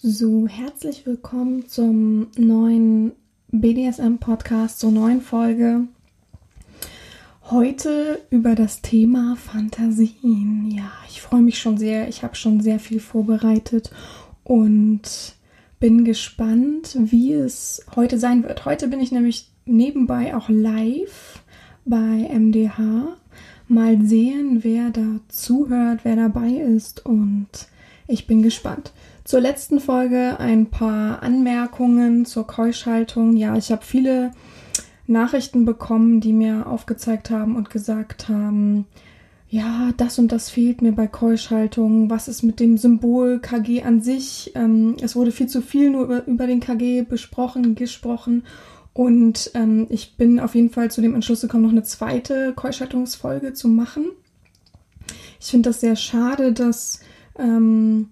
So, herzlich willkommen zum neuen BDSM-Podcast, zur neuen Folge. Heute über das Thema Fantasien. Ja, ich freue mich schon sehr. Ich habe schon sehr viel vorbereitet und bin gespannt, wie es heute sein wird. Heute bin ich nämlich nebenbei auch live bei MDH. Mal sehen, wer da zuhört, wer dabei ist und ich bin gespannt. Zur letzten Folge ein paar Anmerkungen zur Keuschhaltung. Ja, ich habe viele Nachrichten bekommen, die mir aufgezeigt haben und gesagt haben, ja, das und das fehlt mir bei Keuschhaltung. Was ist mit dem Symbol KG an sich? Ähm, es wurde viel zu viel nur über, über den KG besprochen, gesprochen. Und ähm, ich bin auf jeden Fall zu dem Entschluss gekommen, noch eine zweite Keuschhaltungsfolge zu machen. Ich finde das sehr schade, dass ähm,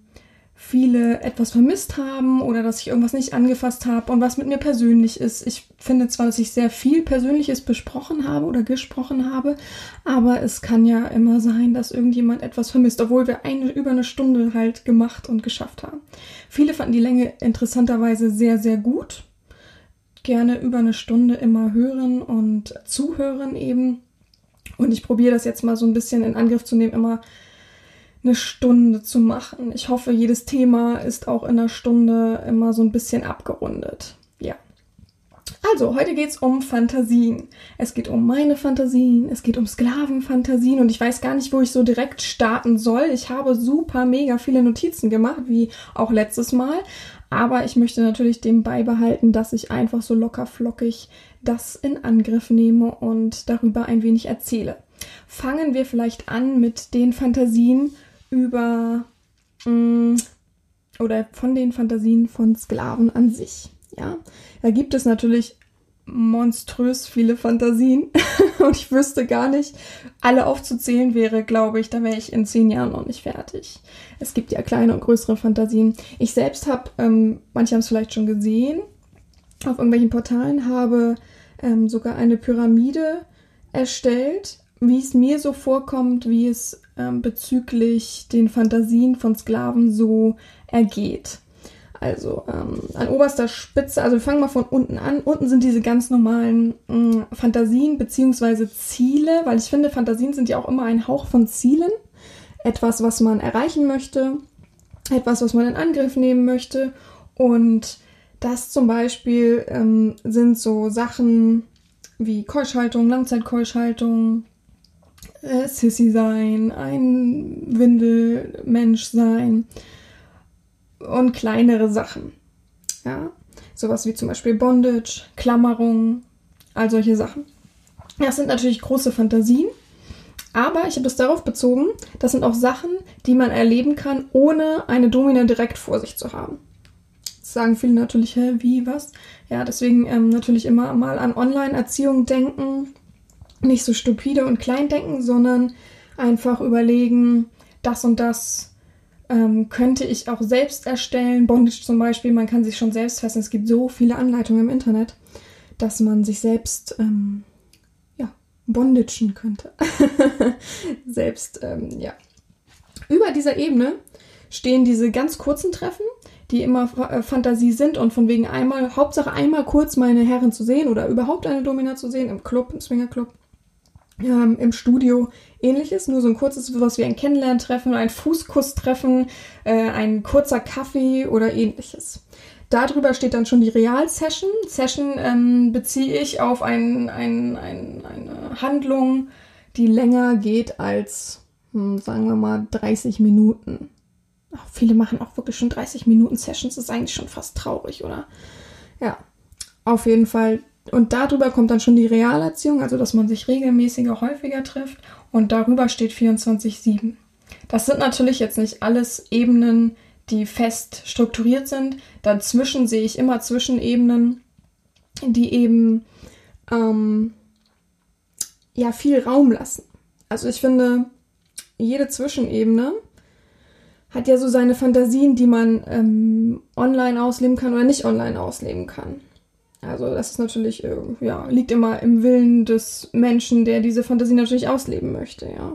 viele etwas vermisst haben oder dass ich irgendwas nicht angefasst habe und was mit mir persönlich ist. Ich finde zwar, dass ich sehr viel Persönliches besprochen habe oder gesprochen habe, aber es kann ja immer sein, dass irgendjemand etwas vermisst, obwohl wir eine, über eine Stunde halt gemacht und geschafft haben. Viele fanden die Länge interessanterweise sehr, sehr gut. Gerne über eine Stunde immer hören und zuhören eben. Und ich probiere das jetzt mal so ein bisschen in Angriff zu nehmen, immer eine Stunde zu machen. Ich hoffe, jedes Thema ist auch in einer Stunde immer so ein bisschen abgerundet. Ja. Also, heute geht es um Fantasien. Es geht um meine Fantasien, es geht um Sklavenfantasien und ich weiß gar nicht, wo ich so direkt starten soll. Ich habe super mega viele Notizen gemacht, wie auch letztes Mal. Aber ich möchte natürlich dem beibehalten, dass ich einfach so locker flockig das in Angriff nehme und darüber ein wenig erzähle. Fangen wir vielleicht an mit den Fantasien über mh, oder von den Fantasien von Sklaven an sich. Ja, da gibt es natürlich monströs viele Fantasien und ich wüsste gar nicht, alle aufzuzählen wäre, glaube ich, da wäre ich in zehn Jahren noch nicht fertig. Es gibt ja kleine und größere Fantasien. Ich selbst habe, ähm, manche haben es vielleicht schon gesehen, auf irgendwelchen Portalen habe ähm, sogar eine Pyramide erstellt, wie es mir so vorkommt, wie es ähm, bezüglich den Fantasien von Sklaven so ergeht. Also ähm, an oberster Spitze, also wir fangen mal von unten an. Unten sind diese ganz normalen mh, mm, Fantasien bzw. Ziele, weil ich finde, Fantasien sind ja auch immer ein Hauch von Zielen. Etwas, was man erreichen möchte, etwas, was man in Angriff nehmen möchte. Und das zum Beispiel ähm, sind so Sachen wie Keuschhaltung, Langzeitkeuschhaltung, äh, Sissy sein, ein Windelmensch sein und kleinere Sachen. Ja, sowas wie zum Beispiel Bondage, Klammerung, all solche Sachen. Das sind natürlich große Fantasien, aber ich habe das darauf bezogen, das sind auch Sachen, die man erleben kann, ohne eine Domina direkt vor sich zu haben. Das sagen viele natürlich, hä, wie, was? Ja, deswegen ähm, natürlich immer mal an Online-Erziehung denken, nicht so stupide und klein denken, sondern einfach überlegen, das und das ähm, könnte ich auch selbst erstellen. Bondage zum Beispiel, man kann sich schon selbst fesseln. Es gibt so viele Anleitungen im Internet, dass man sich selbst ähm, ja, bondagen könnte. selbst, ähm, ja. Über dieser Ebene stehen diese ganz kurzen Treffen, die immer äh, Fantasie sind und von wegen einmal, Hauptsache einmal kurz meine Herren zu sehen oder überhaupt eine Domina zu sehen im Club, im Swingerclub ähm, im Studio ähnliches, nur so ein kurzes, sowas wie ein Kennenlerntreffen, ein Fußkusstreffen, äh, ein kurzer Kaffee oder ähnliches. Darüber steht dann schon die Real-Session. Session, ähm, beziehe ich auf ein, ein, ein, eine Handlung, die länger geht als, hm, sagen wir mal, 30 Minuten. viele machen auch wirklich schon 30 Minuten Sessions, ist eigentlich schon fast traurig, oder? Ja, auf jeden Fall. Und darüber kommt dann schon die Realerziehung, also dass man sich regelmäßiger, häufiger trifft. Und darüber steht 24-7. Das sind natürlich jetzt nicht alles Ebenen, die fest strukturiert sind. Dazwischen sehe ich immer Zwischenebenen, die eben ähm, ja viel Raum lassen. Also ich finde, jede Zwischenebene hat ja so seine Fantasien, die man ähm, online ausleben kann oder nicht online ausleben kann. Also das ist natürlich, äh, ja, liegt immer im Willen des Menschen, der diese Fantasie natürlich ausleben möchte, ja.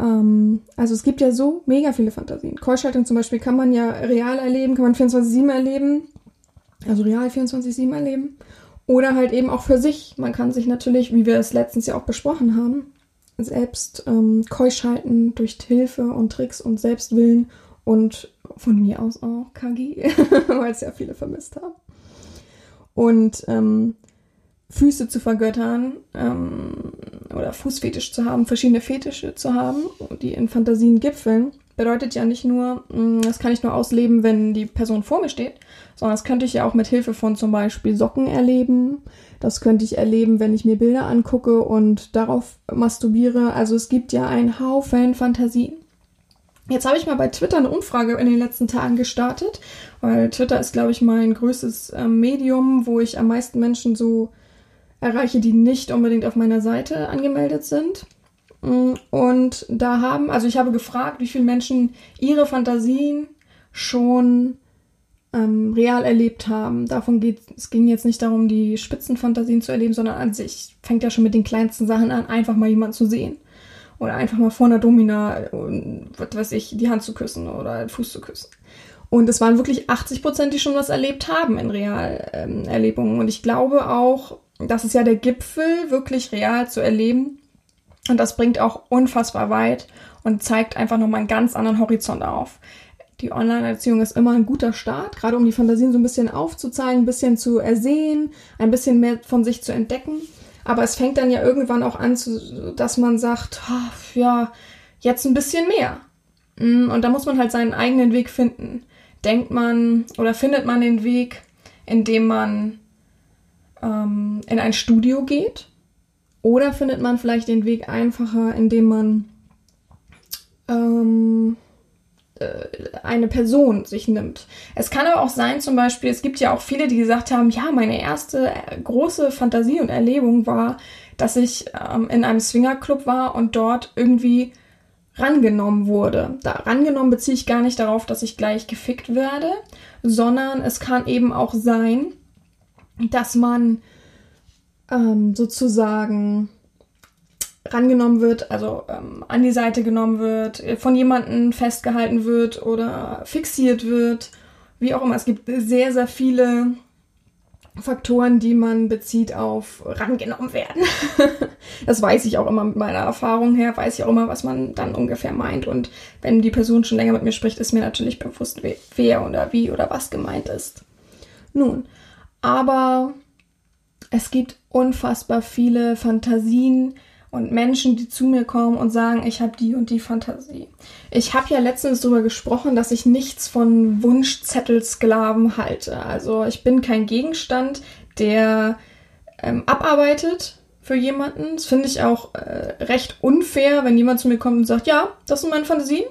Ähm, also es gibt ja so mega viele Fantasien. Keuschaltung zum Beispiel kann man ja real erleben, kann man 24-7 erleben, also real 24-7 erleben. Oder halt eben auch für sich. Man kann sich natürlich, wie wir es letztens ja auch besprochen haben, selbst ähm, keusch durch Hilfe und Tricks und Selbstwillen und von mir aus auch KG, weil es ja viele vermisst haben. Und ähm, Füße zu vergöttern ähm, oder Fußfetisch zu haben, verschiedene Fetische zu haben, die in Fantasien gipfeln, bedeutet ja nicht nur, mm, das kann ich nur ausleben, wenn die Person vor mir steht, sondern das könnte ich ja auch mit Hilfe von zum Beispiel Socken erleben. Das könnte ich erleben, wenn ich mir Bilder angucke und darauf masturbiere. Also es gibt ja einen Haufen Fantasien. Jetzt habe ich mal bei Twitter eine Umfrage in den letzten Tagen gestartet, weil Twitter ist, glaube ich, mein größtes äh, Medium, wo ich am meisten Menschen so erreiche, die nicht unbedingt auf meiner Seite angemeldet sind. Mm, und da haben, also ich habe gefragt, wie viele Menschen ihre Fantasien schon ähm, real erlebt haben. Davon geht, es ging jetzt nicht darum, die Spitzenfantasien zu erleben, sondern an sich fängt ja schon mit den kleinsten Sachen an, einfach mal jemanden zu sehen. Oder einfach mal vor einer Domina, was weiß ich, die Hand zu küssen oder den Fuß zu küssen. Und es waren wirklich 80 Prozent, die schon was erlebt haben in Realerlebungen. Ähm, und ich glaube auch, das ist ja der Gipfel, wirklich real zu erleben. Und das bringt auch unfassbar weit und zeigt einfach nochmal einen ganz anderen Horizont auf die Online-Erziehung ist immer ein guter Start, gerade um die Fantasien so ein bisschen aufzuzeigen, ein bisschen zu ersehen, ein bisschen mehr von sich zu entdecken. Aber es fängt dann ja irgendwann auch an, zu, dass man sagt, ja, jetzt ein bisschen mehr. Mm, und da muss man halt seinen eigenen Weg finden. Denkt man oder findet man den Weg, indem man ähm, in ein Studio geht? Oder findet man vielleicht den Weg einfacher, indem man ähm, äh, eine Person sich nimmt. Es kann aber auch sein, zum Beispiel, es gibt ja auch viele, die gesagt haben, ja, meine erste äh, große Fantasie und Erlebung war, dass ich ähm, in einem Swingerclub war und dort irgendwie rangenommen wurde. Da rangenommen beziehe ich gar nicht darauf, dass ich gleich gefickt werde, sondern es kann eben auch sein, dass man ähm, sozusagen rangenommen wird, also ähm, an die Seite genommen wird, äh, von jemandem festgehalten wird oder fixiert wird, wie auch immer. Es gibt sehr, sehr viele Faktoren, die man bezieht auf rangenommen werden. das weiß ich auch immer mit meiner Erfahrung her, weiß ich auch immer, was man dann ungefähr meint. Und wenn die Person schon länger mit mir spricht, ist mir natürlich bewusst, wer oder wie oder was gemeint ist. Nun, aber es gibt unfassbar viele Fantasien, und Menschen, die zu mir kommen und sagen, ich habe die und die Fantasie. Ich habe ja letztens darüber gesprochen, dass ich nichts von Wunschzettelsklaven halte. Also ich bin kein Gegenstand, der ähm, abarbeitet für jemanden. Das finde ich auch äh, recht unfair, wenn jemand zu mir kommt und sagt, ja, das sind meine Fantasien.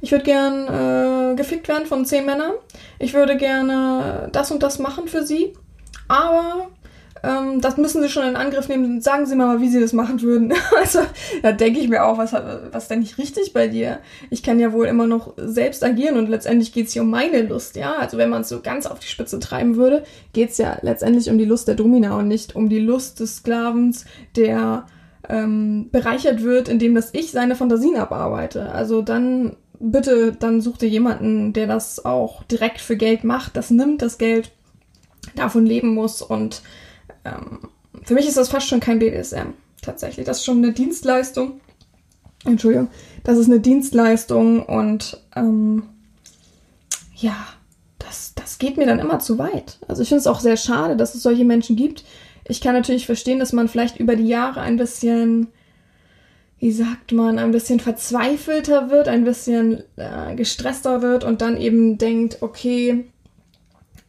Ich würde gern äh, gefickt werden von zehn Männern. Ich würde gerne das und das machen für sie. Aber ähm, das müssen sie schon in Angriff nehmen. Sagen Sie mal, wie Sie das machen würden. also, da denke ich mir auch, was, was denn nicht richtig bei dir? Ich kann ja wohl immer noch selbst agieren und letztendlich geht es hier um meine Lust, ja. Also, wenn man es so ganz auf die Spitze treiben würde, geht es ja letztendlich um die Lust der Domina und nicht um die Lust des Sklavens, der ähm, bereichert wird, indem das ich seine Fantasien abarbeite. Also, dann bitte, dann such dir jemanden, der das auch direkt für Geld macht, das nimmt das Geld, davon leben muss und ähm, für mich ist das fast schon kein BDSM, tatsächlich. Das ist schon eine Dienstleistung. Entschuldigung, das ist eine Dienstleistung und ähm, ja, das, das geht mir dann immer zu weit. Also ich finde es auch sehr schade, dass es solche Menschen gibt. Ich kann natürlich verstehen, dass man vielleicht über die Jahre ein bisschen wie sagt man, ein bisschen verzweifelter wird, ein bisschen äh, gestresster wird und dann eben denkt, okay,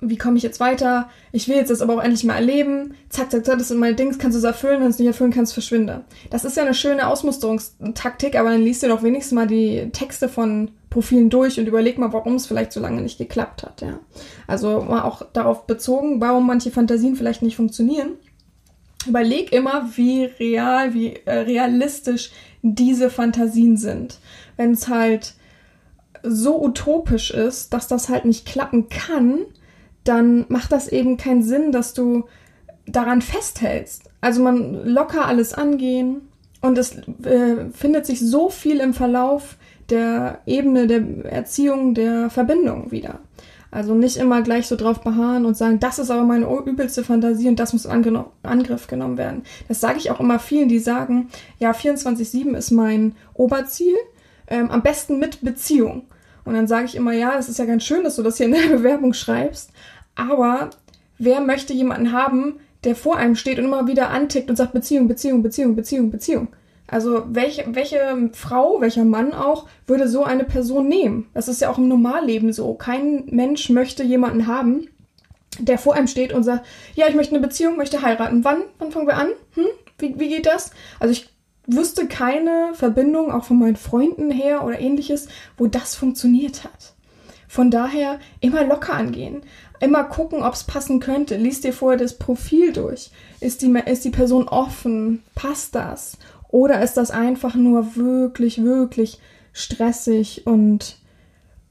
wie komme ich jetzt weiter? Ich will jetzt das aber auch endlich mal erleben. Zack, zack, zack, das sind meine Dings, kannst du es erfüllen, wenn du es nicht erfüllen kannst, verschwinde. Das ist ja eine schöne Ausmusterungstaktik, aber dann liest du doch wenigstens mal die Texte von Profilen durch und überleg mal, warum es vielleicht so lange nicht geklappt hat, ja. Also mal auch darauf bezogen, warum manche Fantasien vielleicht nicht funktionieren. Überleg immer, wie real, wie äh, realistisch diese Fantasien sind. Wenn es halt so utopisch ist, dass das halt nicht klappen kann, dann macht das eben keinen Sinn, dass du daran festhältst. Also man locker alles angehen und es äh, findet sich so viel im Verlauf der Ebene der Erziehung, der Verbindung wieder. Also nicht immer gleich so drauf beharren und sagen, das ist aber meine übelste Fantasie und das muss in Angriff genommen werden. Das sage ich auch immer vielen, die sagen, ja, 24-7 ist mein Oberziel, ähm, am besten mit Beziehung. Und dann sage ich immer, ja, das ist ja ganz schön, dass du das hier in der Bewerbung schreibst, aber wer möchte jemanden haben, der vor einem steht und immer wieder antickt und sagt Beziehung, Beziehung, Beziehung, Beziehung, Beziehung? Also welche, welche Frau, welcher Mann auch, würde so eine Person nehmen? Das ist ja auch im Normalleben so. Kein Mensch möchte jemanden haben, der vor einem steht und sagt, ja, ich möchte eine Beziehung, möchte heiraten. Wann? Wann fangen wir an? Hm? Wie, wie geht das? Also ich wüsste keine Verbindung, auch von meinen Freunden her oder ähnliches, wo das funktioniert hat. Von daher immer locker angehen. Immer gucken, ob es passen könnte. Lies dir vorher das Profil durch. Ist die, ist die Person offen? Passt das? Oder ist das einfach nur wirklich, wirklich stressig und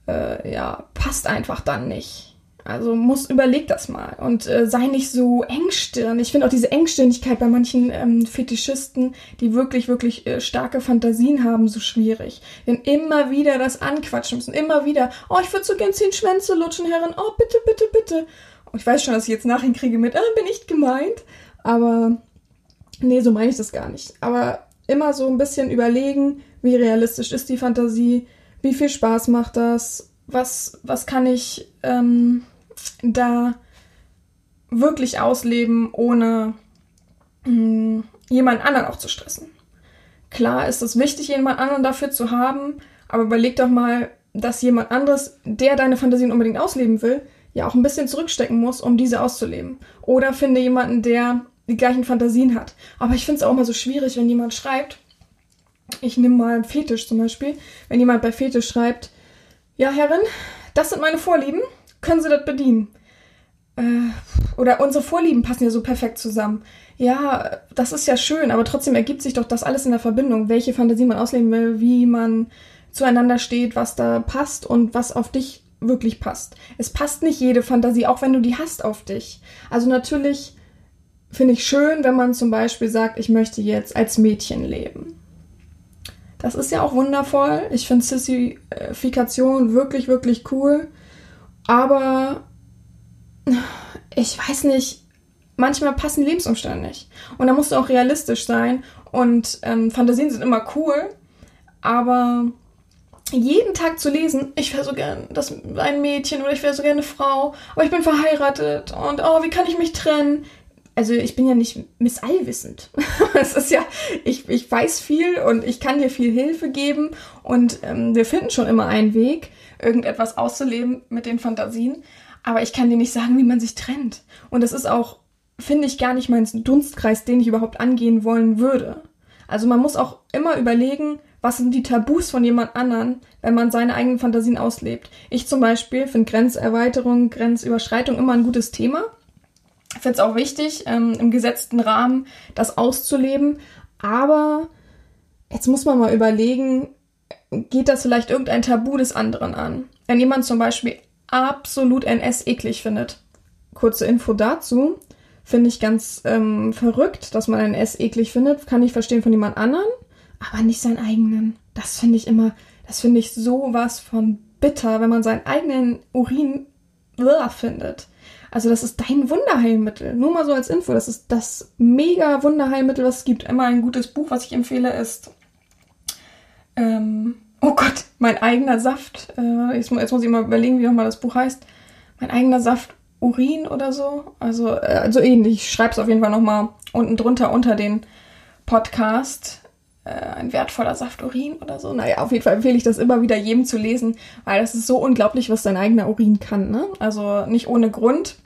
äh, ja, passt einfach dann nicht? Also muss überleg das mal und äh, sei nicht so engstirn. Ich finde auch diese Engstirnigkeit bei manchen ähm, Fetischisten, die wirklich, wirklich äh, starke Fantasien haben, so schwierig. Denn immer wieder das anquatschen müssen, immer wieder, oh, ich würde so gern zehn Schwänze lutschen, Herren, oh, bitte, bitte, bitte. Und ich weiß schon, dass ich jetzt nachher kriege mit, ah, bin ich gemeint. Aber nee, so meine ich das gar nicht. Aber immer so ein bisschen überlegen, wie realistisch ist die Fantasie, wie viel Spaß macht das, was, was kann ich ähm, da wirklich ausleben, ohne mh, hm, jemand anderen auch zu stressen. Klar ist es wichtig, jemand anderen dafür zu haben, aber überleg doch mal, dass jemand anderes, der deine Fantasien unbedingt ausleben will, ja auch ein bisschen zurückstecken muss, um diese auszuleben. Oder finde jemanden, der die gleichen Fantasien hat. Aber ich finde es auch immer so schwierig, wenn jemand schreibt, ich nehme mal Fetisch zum Beispiel, wenn jemand bei Fetisch schreibt, ja Herrin, das sind meine Vorlieben, können Sie das bedienen? Äh, oder unsere Vorlieben passen ja so perfekt zusammen. Ja, das ist ja schön, aber trotzdem ergibt sich doch das alles in der Verbindung, welche Fantasie man ausleben will, wie man zueinander steht, was da passt und was auf dich wirklich passt. Es passt nicht jede Fantasie, auch wenn du die hast auf dich. Also natürlich finde ich schön, wenn man zum Beispiel sagt, ich möchte jetzt als Mädchen leben. Das ist ja auch wundervoll. Ich finde Sissifikation wirklich, wirklich cool. Aber ich weiß nicht, manchmal passen Lebensumstände nicht. Und da musst du auch realistisch sein. Und ähm, Fantasien sind immer cool, aber jeden Tag zu lesen, ich wäre so gern das, ein Mädchen oder ich wäre so gerne eine Frau, aber ich bin verheiratet und oh, wie kann ich mich trennen? Also ich bin ja nicht missallwissend. es ist ja, ich, ich weiß viel und ich kann dir viel Hilfe geben und ähm, wir finden schon immer einen Weg irgendetwas auszuleben mit den Fantasien. Aber ich kann dir nicht sagen, wie man sich trennt. Und das ist auch, finde ich, gar nicht mein Dunstkreis, den ich überhaupt angehen wollen würde. Also man muss auch immer überlegen, was sind die Tabus von jemand anderen, wenn man seine eigenen Fantasien auslebt. Ich zum Beispiel finde Grenzerweiterung, Grenzüberschreitung immer ein gutes Thema. Ich finde es auch wichtig, ähm, im gesetzten Rahmen das auszuleben. Aber jetzt muss man mal überlegen, geht das vielleicht irgendein Tabu des anderen an. Wenn jemand zum Beispiel absolut NS eklig findet. Kurze Info dazu. Finde ich ganz ähm, verrückt, dass man NS eklig findet. Kann ich verstehen von jemand anderen, aber nicht seinen eigenen. Das finde ich immer, das finde ich sowas von bitter, wenn man seinen eigenen Urin findet. Also das ist dein Wunderheilmittel. Nur mal so als Info. Das ist das mega Wunderheilmittel, was es gibt. Immer ein gutes Buch, was ich empfehle, ist ähm, oh Gott, mein eigener Saft. Äh, jetzt, jetzt, muss ich mal überlegen, wie nochmal das Buch heißt. Mein eigener Saft Urin oder so. Also, äh, also ähnlich. Ich schreibe es auf jeden Fall nochmal unten drunter unter den Podcast. äh, ein wertvoller Saft Urin oder so. Naja, auf jeden Fall empfehle ich das immer wieder jedem zu lesen, weil das ist so unglaublich, was dein eigener Urin kann. Ne? Also nicht ohne Grund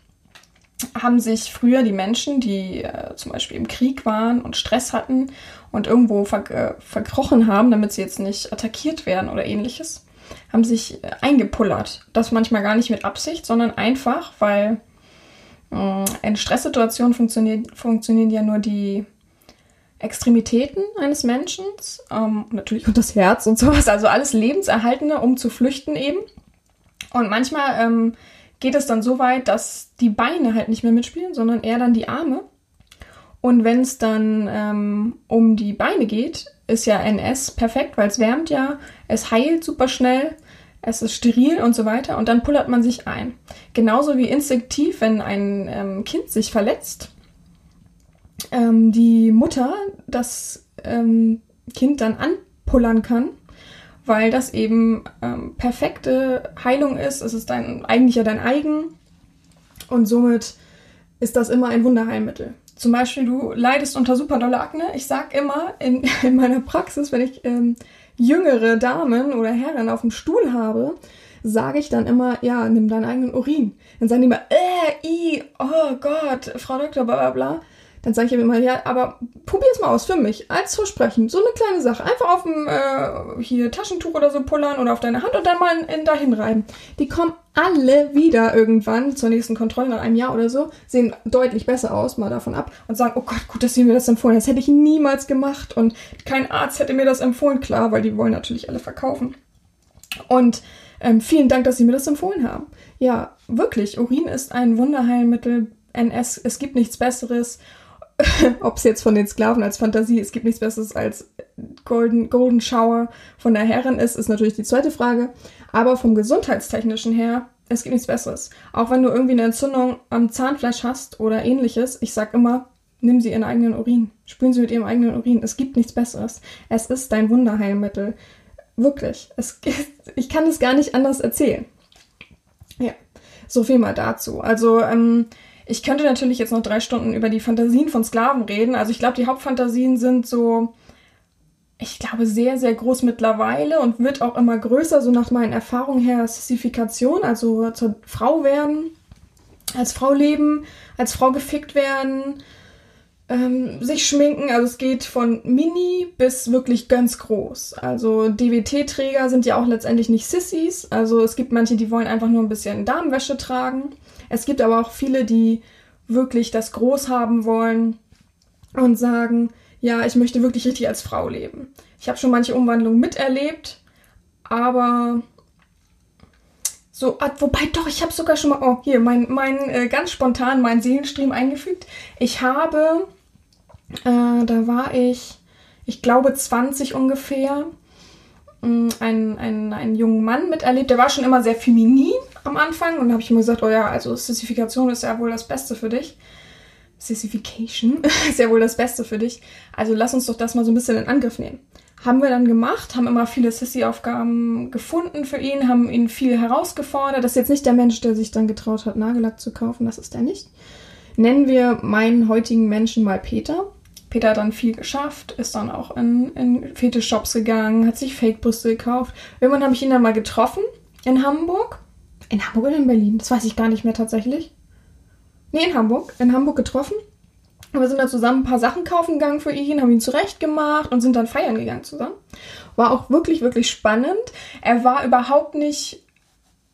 haben sich früher die Menschen, die äh, zum Beispiel im Krieg waren und Stress hatten und irgendwo ver äh, verkrochen haben, damit sie jetzt nicht attackiert werden oder ähnliches, haben sich äh, eingepullert. Das manchmal gar nicht mit Absicht, sondern einfach, weil äh, in Stresssituationen funktioniert, funktionieren ja nur die Extremitäten eines Menschen, ähm, natürlich und das Herz und sowas, also alles Lebenserhaltende, um zu flüchten eben. Und manchmal ähm, geht es dann so weit, dass die Beine halt nicht mehr mitspielen, sondern eher dann die Arme. Und wenn es dann ähm, um die Beine geht, ist ja NS perfekt, weil es wärmt ja, es heilt super schnell, es ist steril und so weiter und dann pullert man sich ein. Genauso wie instinktiv, wenn ein ähm, Kind sich verletzt, ähm, die Mutter das ähm, Kind dann anpullern kann, weil das eben ähm, perfekte Heilung ist. Es ist dein, eigentlich ja dein eigen und somit ist das immer ein Wunderheilmittel. Zum Beispiel, du leidest unter super dolle Akne. Ich sag immer in, in meiner Praxis, wenn ich ähm, jüngere Damen oder Herren auf dem Stuhl habe, sage ich dann immer, ja, nimm deinen eigenen Urin. Dann sagen die immer, äh, i, oh Gott, Frau Doktor, bla bla bla. Dann sage ich ihm immer, ja, aber probier's mal aus für mich, als Versprechen. So eine kleine Sache. Einfach auf dem äh, hier Taschentuch oder so pullern oder auf deine Hand und dann mal in, in dahin reiben. Die kommen alle wieder irgendwann zur nächsten Kontrolle nach einem Jahr oder so, sehen deutlich besser aus, mal davon ab, und sagen, oh Gott, gut, dass sie mir das empfohlen. Das hätte ich niemals gemacht und kein Arzt hätte mir das empfohlen. Klar, weil die wollen natürlich alle verkaufen. Und ähm, vielen Dank, dass Sie mir das empfohlen haben. Ja, wirklich, Urin ist ein Wunderheilmittel. NS, es gibt nichts Besseres. ob es jetzt von den Sklaven als Fantasie, es gibt nichts Besseres als Golden, Golden Shower von der Herren ist, ist natürlich die zweite Frage. Aber vom gesundheitstechnischen her, es gibt nichts Besseres. Auch wenn du irgendwie eine Entzündung am Zahnfleisch hast oder ähnliches, ich sag immer, nimm sie ihren eigenen Urin. Spülen sie mit ihrem eigenen Urin. Es gibt nichts Besseres. Es ist dein Wunderheilmittel. Wirklich. Es, ich kann es gar nicht anders erzählen. Ja, so viel mal dazu. Also, ähm, ich könnte natürlich jetzt noch drei Stunden über die Fantasien von Sklaven reden. Also ich glaube, die Hauptfantasien sind so, ich glaube, sehr, sehr groß mittlerweile und wird auch immer größer, so nach meinen Erfahrungen her, Sissifikation, also zur Frau werden, als Frau leben, als Frau gefickt werden, ähm, sich schminken. Also es geht von mini bis wirklich ganz groß. Also DWT-Träger sind ja auch letztendlich nicht Sissys. Also es gibt manche, die wollen einfach nur ein bisschen Damenwäsche tragen. Es gibt aber auch viele, die wirklich das groß haben wollen und sagen, ja, ich möchte wirklich richtig als Frau leben. Ich habe schon manche Umwandlungen miterlebt, aber so, ah, wobei doch, ich habe sogar schon mal, oh, hier, mein, mein äh, ganz spontan meinen Seelenstream eingefügt. Ich habe, äh, da war ich, ich glaube 20 ungefähr, einen, einen, einen jungen Mann miterlebt. Der war schon immer sehr feminin am Anfang und habe ich immer gesagt, oh ja, also Sissifikation ist ja wohl das Beste für dich. Sissification ist ja wohl das Beste für dich. Also lass uns doch das mal so ein bisschen in Angriff nehmen. Haben wir dann gemacht, haben immer viele Sissy-Aufgaben gefunden für ihn, haben ihn viel herausgefordert. Das ist jetzt nicht der Mensch, der sich dann getraut hat, Nagellack zu kaufen, das ist er nicht. Nennen wir meinen heutigen Menschen mal Peter. Peter hat dann viel geschafft, ist dann auch in, in Fetisch-Shops gegangen, hat sich Fake-Brüste gekauft. Irgendwann habe ich ihn dann mal getroffen in Hamburg. In Hamburg oder in Berlin? Das weiß ich gar nicht mehr tatsächlich. Nee, in Hamburg. In Hamburg getroffen. Und wir sind dann zusammen ein paar Sachen kaufen gegangen für ihn, haben ihn zurechtgemacht und sind dann feiern gegangen zusammen. War auch wirklich, wirklich spannend. Er war überhaupt nicht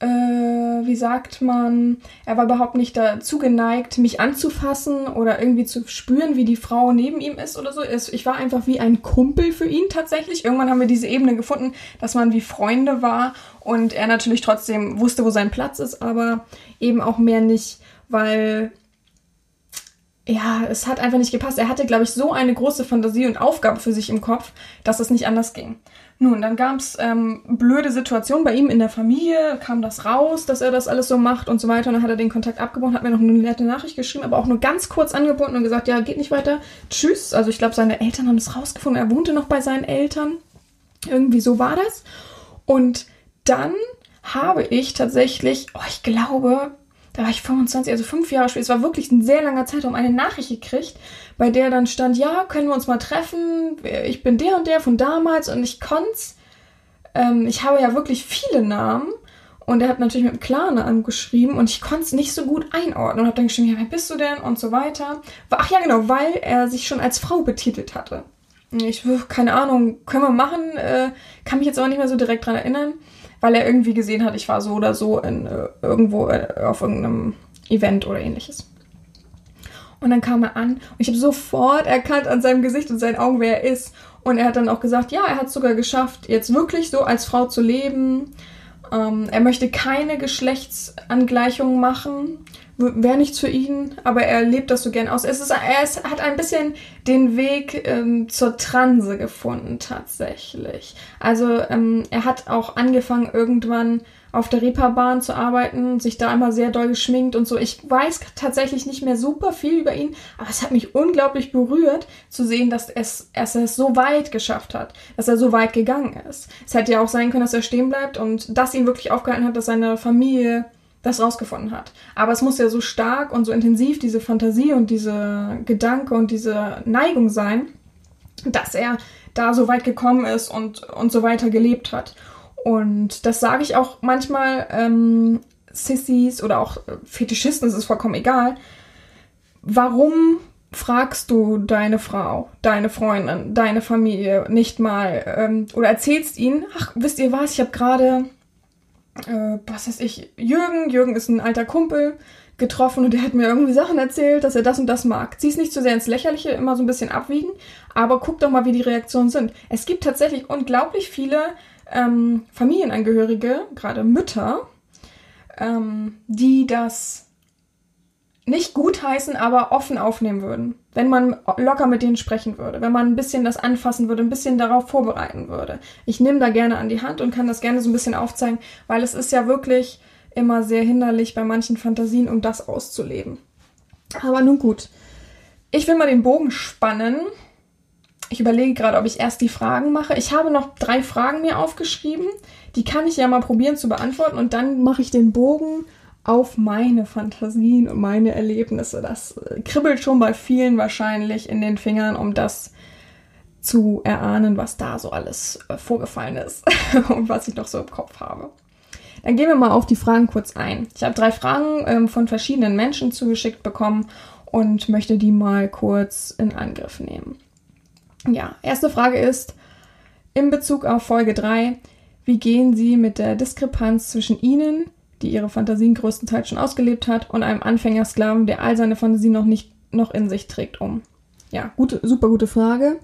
äh, wie sagt man, er war überhaupt nicht dazu geneigt, mich anzufassen oder irgendwie zu spüren, wie die Frau neben ihm ist oder so. Ich war einfach wie ein Kumpel für ihn tatsächlich. Irgendwann haben wir diese Ebene gefunden, dass man wie Freunde war und er natürlich trotzdem wusste, wo sein Platz ist, aber eben auch mehr nicht, weil ja, es hat einfach nicht gepasst. Er hatte, glaube ich, so eine große Fantasie und Aufgabe für sich im Kopf, dass es nicht anders ging. Nun, dann gab es ähm, blöde Situationen bei ihm in der Familie, kam das raus, dass er das alles so macht und so weiter. Und dann hat er den Kontakt abgebrochen, hat mir noch eine nette Nachricht geschrieben, aber auch nur ganz kurz angebunden und gesagt, ja, geht nicht weiter, tschüss. Also ich glaube, seine Eltern haben es rausgefunden, er wohnte noch bei seinen Eltern. Irgendwie so war das. Und dann habe ich tatsächlich, oh, ich glaube, da war ich 25, also fünf Jahre später, es war wirklich ein sehr langer Zeitraum, eine Nachricht gekriegt, bei der dann stand, ja, können wir uns mal treffen, ich bin der und der von damals und ich konnte ähm, ich habe ja wirklich viele Namen. Und er hat natürlich mit einem Klarnamen geschrieben und ich konnte es nicht so gut einordnen und habe dann geschrieben, ja, wer bist du denn? Und so weiter. Ach ja, genau, weil er sich schon als Frau betitelt hatte. Ich, keine Ahnung, können wir machen, äh, kann mich jetzt aber nicht mehr so direkt dran erinnern weil er irgendwie gesehen hat, ich war so oder so in, äh, irgendwo äh, auf irgendeinem Event oder ähnliches. Und dann kam er an und ich habe sofort erkannt an seinem Gesicht und seinen Augen, wer er ist. Und er hat dann auch gesagt, ja, er hat es sogar geschafft, jetzt wirklich so als Frau zu leben. Ähm, er möchte keine Geschlechtsangleichungen machen wäre nichts für ihn, aber er lebt das so gern aus. Es ist, er ist, hat ein bisschen den Weg ähm, zur Transe gefunden, tatsächlich. Also ähm, er hat auch angefangen, irgendwann auf der Reeperbahn zu arbeiten, sich da einmal sehr doll geschminkt und so. Ich weiß tatsächlich nicht mehr super viel über ihn, aber es hat mich unglaublich berührt zu sehen, dass es, dass er es so weit geschafft hat, dass er so weit gegangen ist. Es hätte ja auch sein können, dass er stehen bleibt und das ihn wirklich aufgehalten hat, dass seine Familie das rausgefunden hat. Aber es muss ja so stark und so intensiv diese Fantasie und diese Gedanke und diese Neigung sein, dass er da so weit gekommen ist und, und so weiter gelebt hat. Und das sage ich auch manchmal ähm, Sissys oder auch Fetischisten, es ist vollkommen egal. Warum fragst du deine Frau, deine Freundin, deine Familie nicht mal ähm, oder erzählst ihnen, ach, wisst ihr was, ich habe gerade äh, was weiß ich, Jürgen, Jürgen ist ein alter Kumpel, getroffen und der hat mir irgendwie Sachen erzählt, dass er das und das mag. Zieh es nicht zu sehr ins Lächerliche, immer so ein bisschen abwiegen, aber guck doch mal, wie die Reaktionen sind. Es gibt tatsächlich unglaublich viele ähm, Familienangehörige, gerade Mütter, ähm, die das nicht gutheißen, aber offen aufnehmen würden. Wenn man locker mit denen sprechen würde, wenn man ein bisschen das anfassen würde, ein bisschen darauf vorbereiten würde. Ich nehme da gerne an die Hand und kann das gerne so ein bisschen aufzeigen, weil es ist ja wirklich immer sehr hinderlich bei manchen Fantasien, um das auszuleben. Aber nun gut. Ich will mal den Bogen spannen. Ich überlege gerade, ob ich erst die Fragen mache. Ich habe noch drei Fragen mir aufgeschrieben. Die kann ich ja mal probieren zu beantworten und dann mache ich den Bogen auf meine Fantasien und meine Erlebnisse. Das äh, kribbelt schon bei vielen wahrscheinlich in den Fingern, um das zu erahnen, was da so alles äh, vorgefallen ist und was ich noch so im Kopf habe. Dann gehen wir mal auf die Fragen kurz ein. Ich habe drei Fragen ähm, von verschiedenen Menschen zugeschickt bekommen und möchte die mal kurz in Angriff nehmen. Ja, erste Frage ist, in Bezug auf Folge 3, wie gehen Sie mit der Diskrepanz zwischen Ihnen, die ihre Fantasien größtenteils schon ausgelebt hat, und einem Anfängersklaven, der all seine Fantasien noch nicht noch in sich trägt, um? Ja, gute, super gute Frage.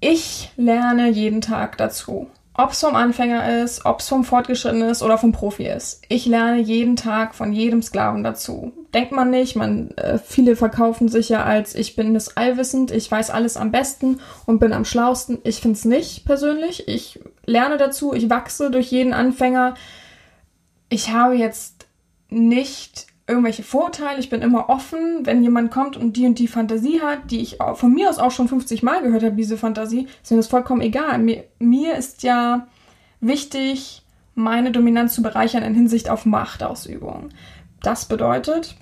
Ich lerne jeden Tag dazu. Ob es vom Anfänger ist, ob es vom Fortgeschrittenen ist oder vom Profi ist. Ich lerne jeden Tag von jedem Sklaven dazu. Denkt man nicht, man, äh, viele verkaufen sich ja als ich bin das allwissend, ich weiß alles am besten und bin am schlausten. Ich finde es nicht persönlich. Ich lerne dazu, ich wachse durch jeden Anfänger ich habe jetzt nicht irgendwelche Vorteile. Ich bin immer offen, wenn jemand kommt und die und die Fantasie hat, die ich von mir aus auch schon 50 Mal gehört habe, diese Fantasie, ist mir das vollkommen egal. Mir, mir ist ja wichtig, meine Dominanz zu bereichern in Hinsicht auf Machtausübung. Das bedeutet,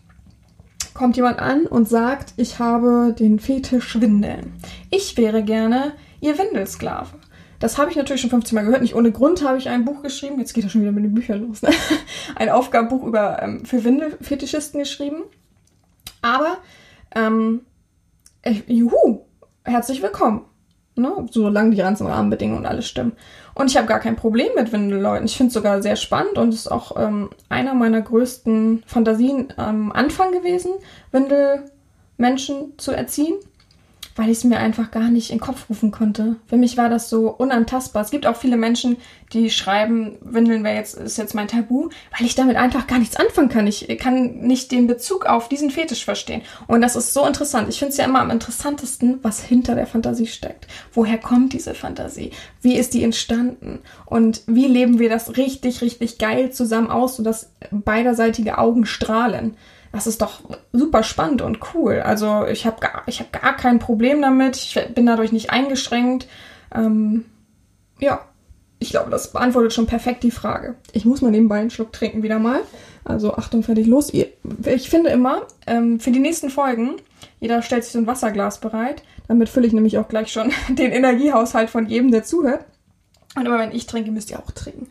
kommt jemand an und sagt, ich habe den Fetisch Windeln. Ich wäre gerne ihr Windelsklave. Das habe ich natürlich schon 15 Mal gehört. Nicht ohne Grund habe ich ein Buch geschrieben. Jetzt geht er schon wieder mit den Büchern los. Ne? Ein Aufgabenbuch über ähm, für Windelfetischisten geschrieben. Aber ähm, äh, juhu, herzlich willkommen. Ne? Solange die ganzen Rahmenbedingungen und alles stimmen. Und ich habe gar kein Problem mit Windelleuten. Ich finde es sogar sehr spannend und ist auch ähm, einer meiner größten Fantasien am Anfang gewesen, Windelmenschen zu erziehen weil ich es mir einfach gar nicht in den Kopf rufen konnte. Für mich war das so unantastbar. Es gibt auch viele Menschen, die schreiben, Windeln wäre jetzt, ist jetzt mein Tabu, weil ich damit einfach gar nichts anfangen kann. Ich kann nicht den Bezug auf diesen Fetisch verstehen. Und das ist so interessant. Ich finde es ja immer am interessantesten, was hinter der Fantasie steckt. Woher kommt diese Fantasie? Wie ist die entstanden? Und wie leben wir das richtig, richtig geil zusammen aus, sodass beiderseitige Augen strahlen? Das ist doch super spannend und cool. Also ich habe gar, hab gar kein Problem damit. Ich bin dadurch nicht eingeschränkt. Ähm, ja, ich glaube, das beantwortet schon perfekt die Frage. Ich muss mal nebenbei einen Schluck trinken wieder mal. Also Achtung, fertig, los. Ich finde immer, ähm, für die nächsten Folgen, jeder stellt sich so ein Wasserglas bereit. Damit fülle ich nämlich auch gleich schon den Energiehaushalt von jedem, der zuhört. Und immer wenn ich trinke, müsst ihr auch trinken.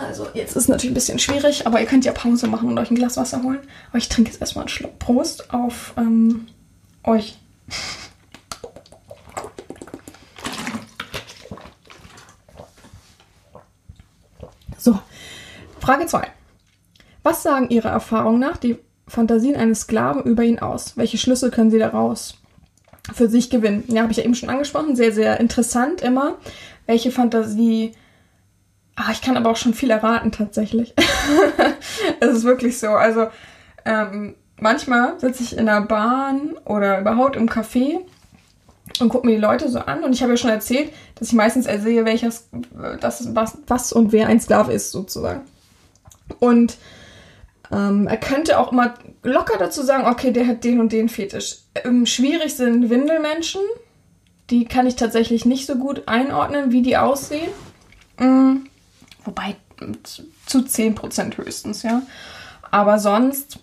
Also jetzt ist es natürlich ein bisschen schwierig, aber ihr könnt ja Pause machen und euch ein Glas Wasser holen. Aber ich trinke jetzt erstmal einen Schluck. Prost auf ähm, euch. So, Frage 2. Was sagen Ihrer Erfahrung nach die Fantasien eines Sklaven über ihn aus? Welche Schlüsse können Sie daraus für sich gewinnen? Ja, habe ich ja eben schon angesprochen. Sehr, sehr interessant immer. Welche Fantasie. Ah, ich kann aber auch schon viel erraten tatsächlich. es ist wirklich so. Also, ähm, manchmal sitze ich in der Bahn oder überhaupt im Café und gucke mir die Leute so an. Und ich habe ja schon erzählt, dass ich meistens ersehe, welches, das, was, was und wer ein Sklave ist, sozusagen. Und ähm, er könnte auch immer locker dazu sagen, okay, der hat den und den Fetisch. Ähm, schwierig sind Windelmenschen. Die kann ich tatsächlich nicht so gut einordnen, wie die aussehen. Mm, wobei zu- zu 10% höchstens, ja. Aber sonst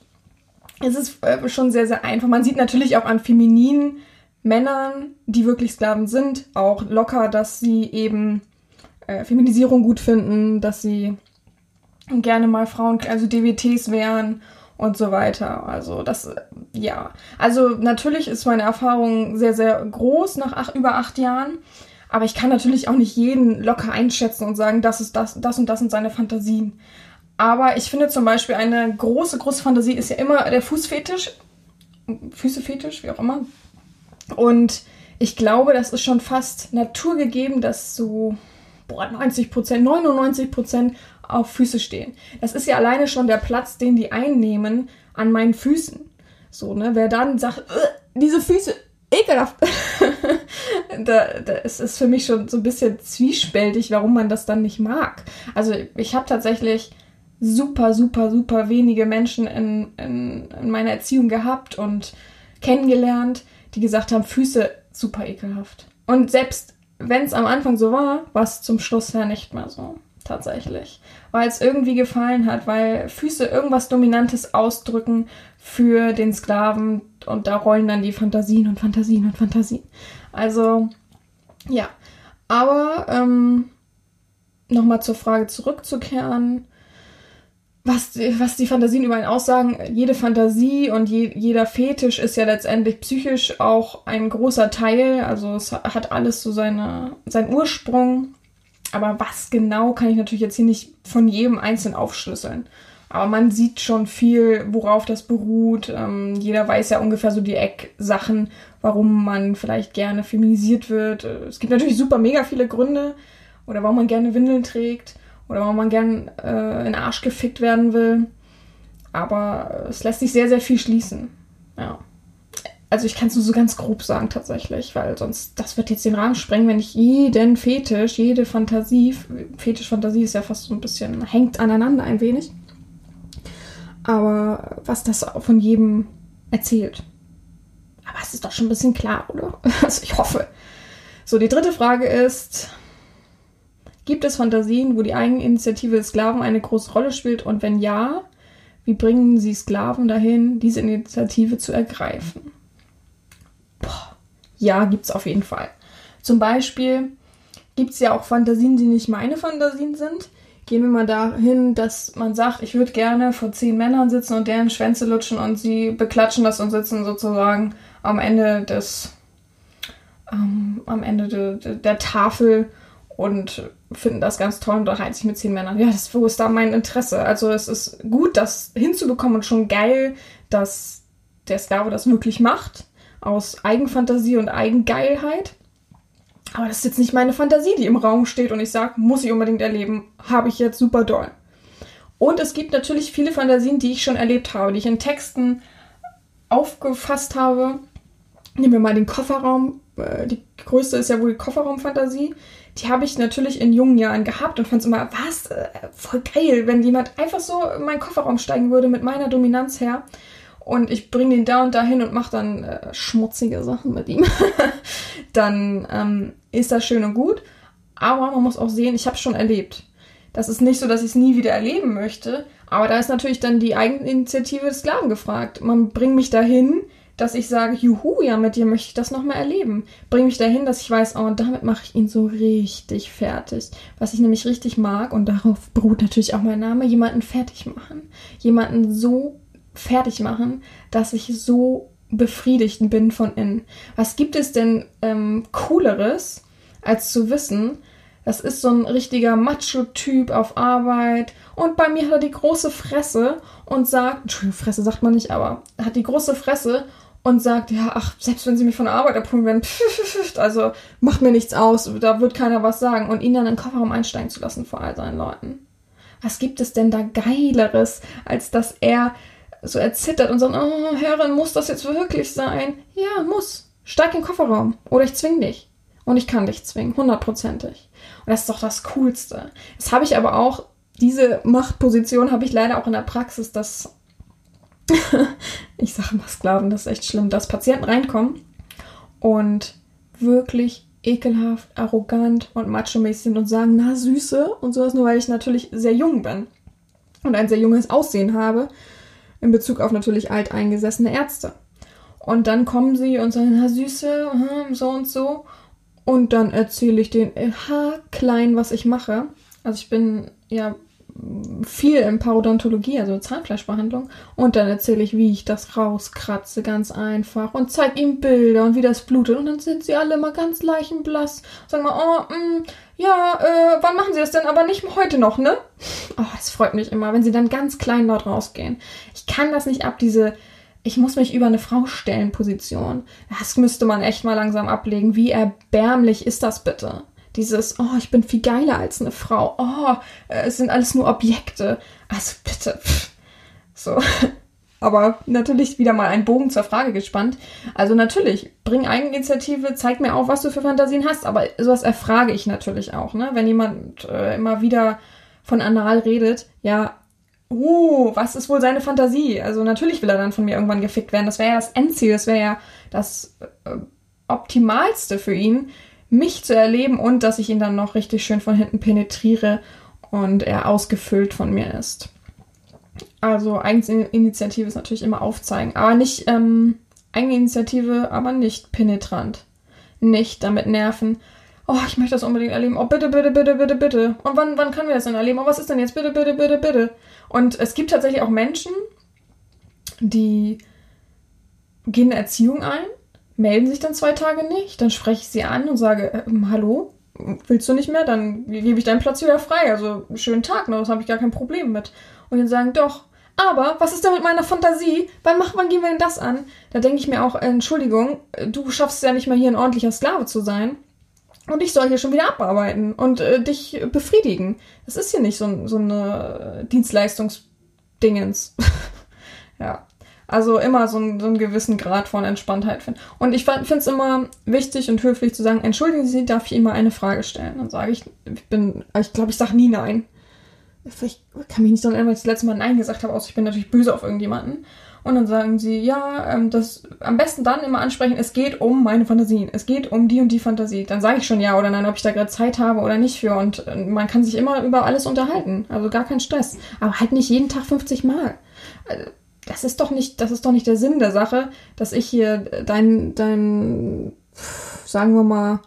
ist es äh, schon sehr, sehr einfach. Man sieht natürlich auch an femininen Männern, die wirklich Sklaven sind, auch locker, dass sie eben äh, Feminisierung gut finden, dass sie gerne mal Frauen, also DWTs wären und so weiter. Also das, äh, ja. Also natürlich ist meine Erfahrung sehr, sehr groß nach ach, über acht Jahren. Aber ich kann natürlich auch nicht jeden locker einschätzen und sagen, das ist das, das und das sind seine Fantasien. Aber ich finde zum Beispiel eine große, große Fantasie ist ja immer der Fußfetisch. Füßefetisch, wie auch immer. Und ich glaube, das ist schon fast naturgegeben, dass so boah, 90 Prozent, 99 Prozent auf Füße stehen. Das ist ja alleine schon der Platz, den die einnehmen an meinen Füßen. So, ne? Wer dann sagt, "Ugh, diese Füße, ekelhaft. da, da ist für mich schon so ein bisschen zwiespältig, warum man das dann nicht mag. Also ich habe tatsächlich super, super, super wenige Menschen in, in, in meiner Erziehung gehabt und kennengelernt, die gesagt haben, Füße super ekelhaft. Und selbst wenn es am Anfang so war, war es zum Schluss ja nicht mehr so. Tatsächlich. Weil es irgendwie gefallen hat, weil Füße irgendwas Dominantes ausdrücken für den Sklaven und da rollen dann die Fantasien und Fantasien und Fantasien. Also, ja. Aber ähm, nochmal zur Frage zurückzukehren was die, was die Fantasien über ihn aussagen, jede Fantasie und je, jeder Fetisch ist ja letztendlich psychisch auch ein großer Teil. Also es hat alles so seine, seinen Ursprung. Aber was genau kann ich natürlich jetzt hier nicht von jedem einzeln aufschlüsseln. Aber man sieht schon viel, worauf das beruht. Ähm, jeder weiß ja ungefähr so die Ecksachen, warum man vielleicht gerne feminisiert wird. Äh, Es gibt natürlich super mega viele Gründe oder warum man gerne Windeln trägt oder warum man gern äh, in den Arsch gefickt werden will. Aber es lässt sich sehr, sehr viel schließen. Ja. Also ich kann es nur so ganz grob sagen tatsächlich, weil sonst, das wird jetzt den Rahmen sprengen, wenn ich jeden Fetisch, jede Fantasie, Fetisch-Fantasie ist ja fast so ein bisschen, hängt aneinander ein wenig. Aber was das von jedem erzählt. Aber es ist doch schon ein bisschen klar, oder? Also ich hoffe. So, die dritte Frage ist, Gibt es Fantasien, wo die Eigeninitiative des Sklaven eine große Rolle spielt? Und wenn ja, wie bringen sie Sklaven dahin, diese Initiative zu ergreifen? Boah. Ja, gibt's auf jeden Fall. Zum Beispiel gibt's ja auch Fantasien, die nicht meine Fantasien sind. Gehen wir mal dahin, dass man sagt, ich würde gerne vor zehn Männern sitzen und deren Schwänze lutschen und sie beklatschen das und sitzen sozusagen am Ende des, ähm, am Ende de, de, der Tafel und finden das ganz toll und unterhalten sich mit zehn Männern. Ja, das, wo ist da mein Interesse? Also es ist gut, das hinzubekommen und schon geil, dass der Sklave das wirklich macht, aus Eigenfantasie und Eigengeilheit. Aber das ist jetzt nicht meine Fantasie, die im Raum steht und ich sage, muss ich unbedingt erleben, habe ich jetzt super doll. Und es gibt natürlich viele Fantasien, die ich schon erlebt habe, die ich in Texten aufgefasst habe. Nehmen wir mal den Kofferraum. äh, Die größte ist ja wohl die Kofferraumfantasie. Die habe ich natürlich in jungen Jahren gehabt und fand es immer, was, äh, voll geil, wenn jemand einfach so in meinen Kofferraum steigen würde mit meiner Dominanz her. Und ich bringe den da und da hin und mache dann äh, schmutzige Sachen mit ihm. dann ähm, ist das schön und gut. Aber man muss auch sehen, ich habe es schon erlebt, Das ist nicht so, dass ich es nie wieder erleben möchte, aber da ist natürlich dann die Eigeninitiative des Sklaven gefragt. Man bringt mich dahin, dass ich sage, juhu, ja, mit dir möchte ich das nochmal erleben. Bring mich dahin, dass ich weiß, oh, damit mache ich ihn so richtig fertig. Was ich nämlich richtig mag, und darauf beruht natürlich auch mein Name, jemanden fertig machen. Jemanden so fertig machen, dass ich so befriedigt bin von innen. Was gibt es denn ähm, cooleres, als zu wissen, das ist so ein richtiger Macho-Typ auf Arbeit und bei mir hat er die große Fresse und sagt, Entschuldigung, Fresse sagt man nicht, aber hat die große Fresse und sagt, ja, ach, selbst wenn sie mich von der Arbeit abholen werden, pf, also macht mir nichts aus, da wird keiner was sagen und ihn dann in den Kofferraum einsteigen zu lassen vor all seinen Leuten. Was gibt es denn da Geileres, als dass er so erzittert und sagt, oh, Herrin, muss das jetzt wirklich sein? Ja, muss. Steig in den Kofferraum oder ich zwing dich. Und ich kann dich zwingen, hundertprozentig. Und das ist doch das Coolste. Das habe ich aber auch, diese Machtposition habe ich leider auch in der Praxis, dass ich sage mal Sklaven, das ist echt schlimm, dass Patienten reinkommen und wirklich ekelhaft, arrogant und macho-mäßig sind und sagen, na Süße und sowas, nur weil ich natürlich sehr jung bin und ein sehr junges Aussehen habe, in Bezug auf natürlich alteingesessene Ärzte. Und dann kommen sie und sagen, na Süße, hm, so und so. Und dann erzähle ich denen haarklein, was ich mache. Also ich bin ja viel in Parodontologie, also Zahnfleischbehandlung. Und dann erzähle ich, wie ich das rauskratze, ganz einfach. Und zeige ihm Bilder und wie das blutet. Und dann sind sie alle immer ganz leichenblass. Sagen mal, oh, mh, mm, ja, äh, wann machen sie das denn? Aber nicht heute noch, ne? Oh, das freut mich immer, wenn sie dann ganz klein dort rausgehen. Ich kann das nicht ab, diese ich muss mich über eine Frau stellen Position. Das müsste man echt mal langsam ablegen. Wie erbärmlich ist das bitte? Dieses, oh, ich bin viel geiler als eine Frau. Oh, es sind alles nur Objekte. Also bitte. So. Aber natürlich wieder mal ein Bogen zur Frage gespannt. Also natürlich, bring Eigeninitiative, zeig mir auch, was du für Fantasien hast. Aber sowas erfrage ich natürlich auch, ne? Wenn jemand äh, immer wieder von Anal redet, ja, uh, was ist wohl seine Fantasie? Also natürlich will er dann von mir irgendwann gefickt werden. Das wäre ja das Endziel, das wäre ja das äh, Optimalste für ihn mich zu erleben und dass ich ihn dann noch richtig schön von hinten penetriere und er ausgefüllt von mir ist. Also Eigeninitiative ist natürlich immer aufzeigen, aber nicht ähm, Eigeninitiative, aber nicht penetrant. Nicht damit nerven. Oh, ich möchte das unbedingt erleben. Oh, bitte, bitte, bitte, bitte, bitte. Und wann, wann können wir das denn erleben? Oh, was ist denn jetzt? Bitte, bitte, bitte, bitte. Und es gibt tatsächlich auch Menschen, die gehen eine Erziehung ein melden sich dann zwei Tage nicht. Dann spreche ich sie an und sage, äh, hallo, willst du nicht mehr? Dann gebe ich deinen Platz wieder frei. Also schönen Tag, ne? das habe ich gar kein Problem mit. Und dann sagen, doch. Aber was ist denn mit meiner Fantasie? Wann, macht, wann gehen wir denn das an? Da denke ich mir auch, Entschuldigung, du schaffst es ja nicht mal hier ein ordentlicher Sklave zu sein. Und ich soll hier schon wieder abarbeiten und äh, dich befriedigen. Das ist hier nicht so, so eine Dienstleistungsdingens. ja. Also immer so, ein, so einen gewissen Grad von Entspanntheit finden. Und ich finde es immer wichtig und höflich zu sagen, entschuldigen Sie, darf ich Ihnen mal eine Frage stellen? Dann sage ich, ich bin, ich glaube, ich sage nie nein. Ich kann mich nicht so erinnern, weil ich das letzte Mal Nein gesagt habe, außer ich bin natürlich böse auf irgendjemanden. Und dann sagen sie, ja, ähm, das am besten dann immer ansprechen, es geht um meine Fantasien. Es geht um die und die Fantasie. Dann sage ich schon ja oder nein, ob ich da gerade Zeit habe oder nicht für. Und äh, man kann sich immer über alles unterhalten. Also gar kein Stress. Aber halt nicht jeden Tag 50 Mal. Also, das ist doch nicht, das ist doch nicht der Sinn der Sache, dass ich hier dein, dein, sagen wir mal,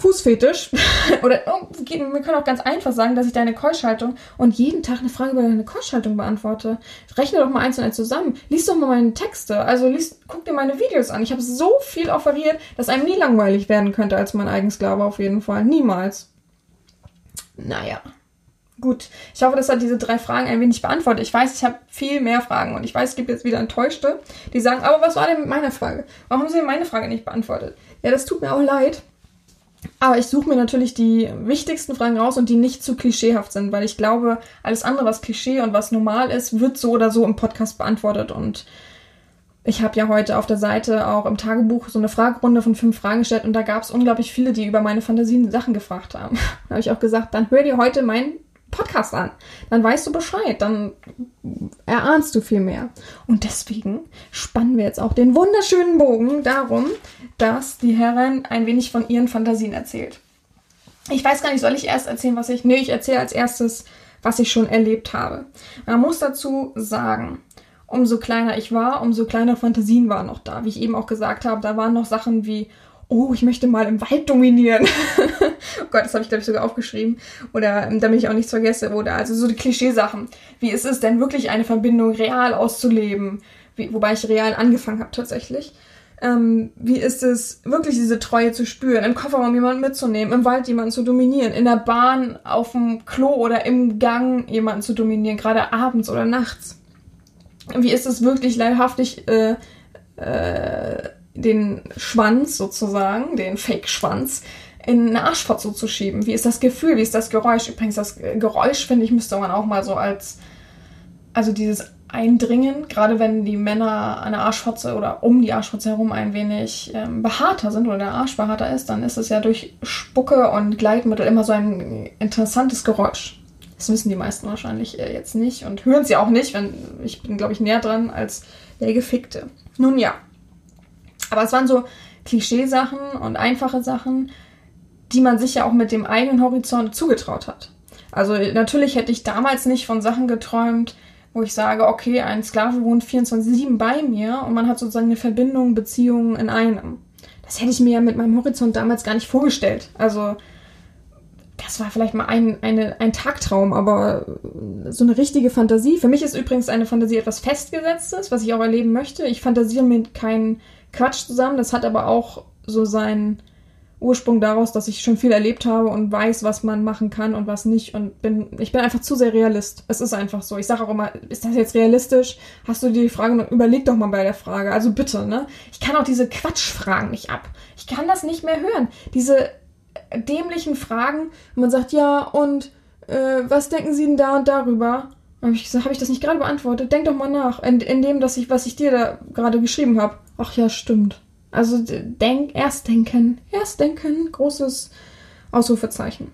Fußfetisch oder oh, wir können auch ganz einfach sagen, dass ich deine Keuschhaltung und jeden Tag eine Frage über deine Keuschhaltung beantworte. Rechne doch mal eins und eins zusammen. Lies doch mal meine Texte. Also lies, guck dir meine Videos an. Ich habe so viel offeriert, dass einem nie langweilig werden könnte als mein Eigensklave auf jeden Fall. Niemals. Naja. Gut, ich hoffe, das hat diese drei Fragen ein wenig beantwortet. Ich weiß, ich habe viel mehr Fragen und ich weiß, es gibt jetzt wieder Enttäuschte, die sagen, aber was war denn mit meiner Frage? Warum haben Sie meine Frage nicht beantwortet? Ja, das tut mir auch leid. Aber ich suche mir natürlich die wichtigsten Fragen raus und die nicht zu klischeehaft sind, weil ich glaube, alles andere, was Klischee und was normal ist, wird so oder so im Podcast beantwortet. Und ich habe ja heute auf der Seite auch im Tagebuch so eine Fragerunde von fünf Fragen gestellt und da gab es unglaublich viele, die über meine Fantasien Sachen gefragt haben. da habe ich auch gesagt, dann hör dir heute mein Podcast an. Dann weißt du Bescheid, dann erahnst du viel mehr. Und deswegen spannen wir jetzt auch den wunderschönen Bogen darum, dass die Herrin ein wenig von ihren Fantasien erzählt. Ich weiß gar nicht, soll ich erst erzählen, was ich. Nee, ich erzähle als erstes, was ich schon erlebt habe. Man muss dazu sagen, umso kleiner ich war, umso kleiner Fantasien waren noch da. Wie ich eben auch gesagt habe, da waren noch Sachen wie, oh, ich möchte mal im Wald dominieren. oh Gott, das habe ich, glaube ich, sogar aufgeschrieben. Oder ähm, damit ich auch nichts vergesse. Oder also so die Klischeesachen. Wie ist es denn wirklich, eine Verbindung real auszuleben? Wie, wobei ich real angefangen habe tatsächlich. Ähm, wie ist es, wirklich diese Treue zu spüren, im Kofferraum jemanden mitzunehmen, im Wald jemanden zu dominieren, in der Bahn, auf dem Klo oder im Gang jemanden zu dominieren, gerade abends oder nachts? Wie ist es wirklich leibhaftig, äh, äh, den Schwanz sozusagen, den Fake-Schwanz, in eine Arschfotze zu schieben? Wie ist das Gefühl? Wie ist das Geräusch? Übrigens, das Geräusch, finde ich, müsste man auch mal so als, also dieses Eindringen, gerade wenn die Männer an der Arschfotze oder um die Arschfotze herum ein wenig ähm, behaarter sind oder der Arsch behaarter ist, dann ist es ja durch Spucke und Gleitmittel immer so ein interessantes Geräusch. Das wissen die meisten wahrscheinlich äh, jetzt nicht und hören sie auch nicht, wenn ich bin, glaube ich, näher dran als der Gefickte. Nun ja. Aber es waren so Klischeesachen und einfache Sachen, die man sich ja auch mit dem eigenen Horizont zugetraut hat. Also natürlich hätte ich damals nicht von Sachen geträumt, wo ich sage, okay, ein Sklave wohnt 24-7 bei mir und man hat sozusagen eine Verbindung, Beziehung in einem. Das hätte ich mir ja mit meinem Horizont damals gar nicht vorgestellt. Also, das war vielleicht mal ein, eine, ein Tagtraum, aber so eine richtige Fantasie. Für mich ist übrigens eine Fantasie etwas Festgesetztes, was ich auch erleben möchte. Ich fantasiere mir keinen Quatsch zusammen. Das hat aber auch so sein, Ursprung daraus, dass ich schon viel erlebt habe und weiß, was man machen kann und was nicht. Und bin, ich bin einfach zu sehr Realist. Es ist einfach so. Ich sage auch immer, ist das jetzt realistisch? Hast du dir die Frage, überleg doch mal bei der Frage. Also bitte, ne? Ich kann auch diese Quatschfragen nicht ab. Ich kann das nicht mehr hören. Diese dämlichen Fragen, man sagt, ja, und äh, was denken Sie denn da und darüber? Habe ich gesagt, habe ich das nicht gerade beantwortet? Denk doch mal nach, in, in dem, dass ich, was ich dir da gerade geschrieben habe. Ach ja, stimmt. Also denk, erst denken, erst denken, großes Ausrufezeichen.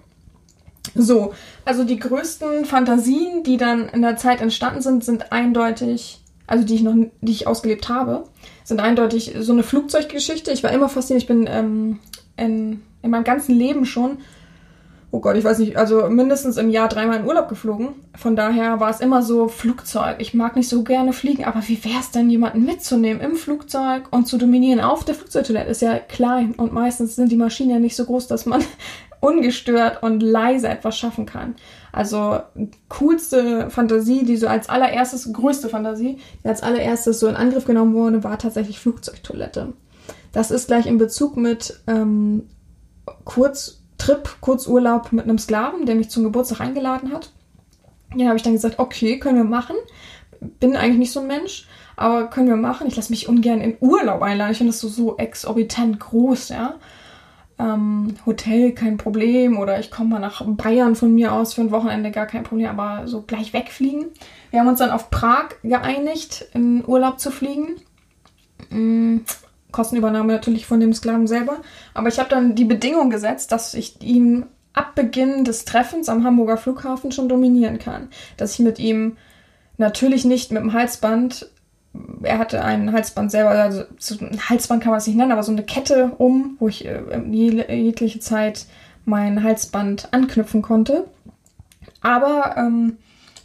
So, also die größten Fantasien, die dann in der Zeit entstanden sind, sind eindeutig, also die ich noch, die ich ausgelebt habe, sind eindeutig so eine Flugzeuggeschichte. Ich war immer fasziniert, ich bin ähm, in, in meinem ganzen Leben schon oh Gott, ich weiß nicht, also mindestens im Jahr dreimal in Urlaub geflogen. Von daher war es immer so Flugzeug. Ich mag nicht so gerne fliegen, aber wie wäre es denn, jemanden mitzunehmen im Flugzeug und zu dominieren auf der Flugzeugtoilette? Ist ja klein und meistens sind die Maschinen ja nicht so groß, dass man ungestört und leise etwas schaffen kann. Also coolste Fantasie, die so als allererstes, größte Fantasie, die als allererstes so in Angriff genommen wurde, war tatsächlich Flugzeugtoilette. Das ist gleich in Bezug mit ähm, kurz Trip, Kurzurlaub mit einem Sklaven, der mich zum Geburtstag eingeladen hat. Ja, habe ich dann gesagt, okay, können wir machen. Bin eigentlich nicht so ein Mensch, aber können wir machen. Ich lasse mich ungern in Urlaub einladen. Ich finde das so, so exorbitant groß, ja. Ähm, Hotel kein Problem oder ich komme mal nach Bayern von mir aus für ein Wochenende gar kein Problem, aber so gleich wegfliegen. Wir haben uns dann auf Prag geeinigt, in Urlaub zu fliegen. Kostenübernahme natürlich von dem Sklaven selber. Aber ich habe dann die Bedingung gesetzt, dass ich ihn ab Beginn des Treffens am Hamburger Flughafen schon dominieren kann. Dass ich mit ihm natürlich nicht mit dem Halsband, er hatte ein Halsband selber, also ein Halsband kann man es nicht nennen, aber so eine Kette um, wo ich äh, jegliche Zeit mein Halsband anknüpfen konnte. Aber ähm,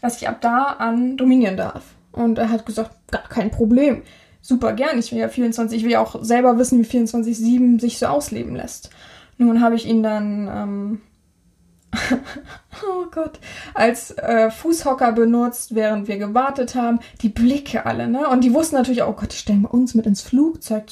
dass ich ab da an dominieren darf. Und er hat gesagt, gar kein Problem super gern. Ich will ja 24, ich will ja auch selber wissen, wie 24-7 sich so ausleben lässt. Nun habe ich ihn dann, ähm, oh Gott, als äh, Fußhocker benutzt, während wir gewartet haben. Die Blicke alle, ne? Und die wussten natürlich, auch, oh Gott, die stellen bei uns mit ins Flugzeug.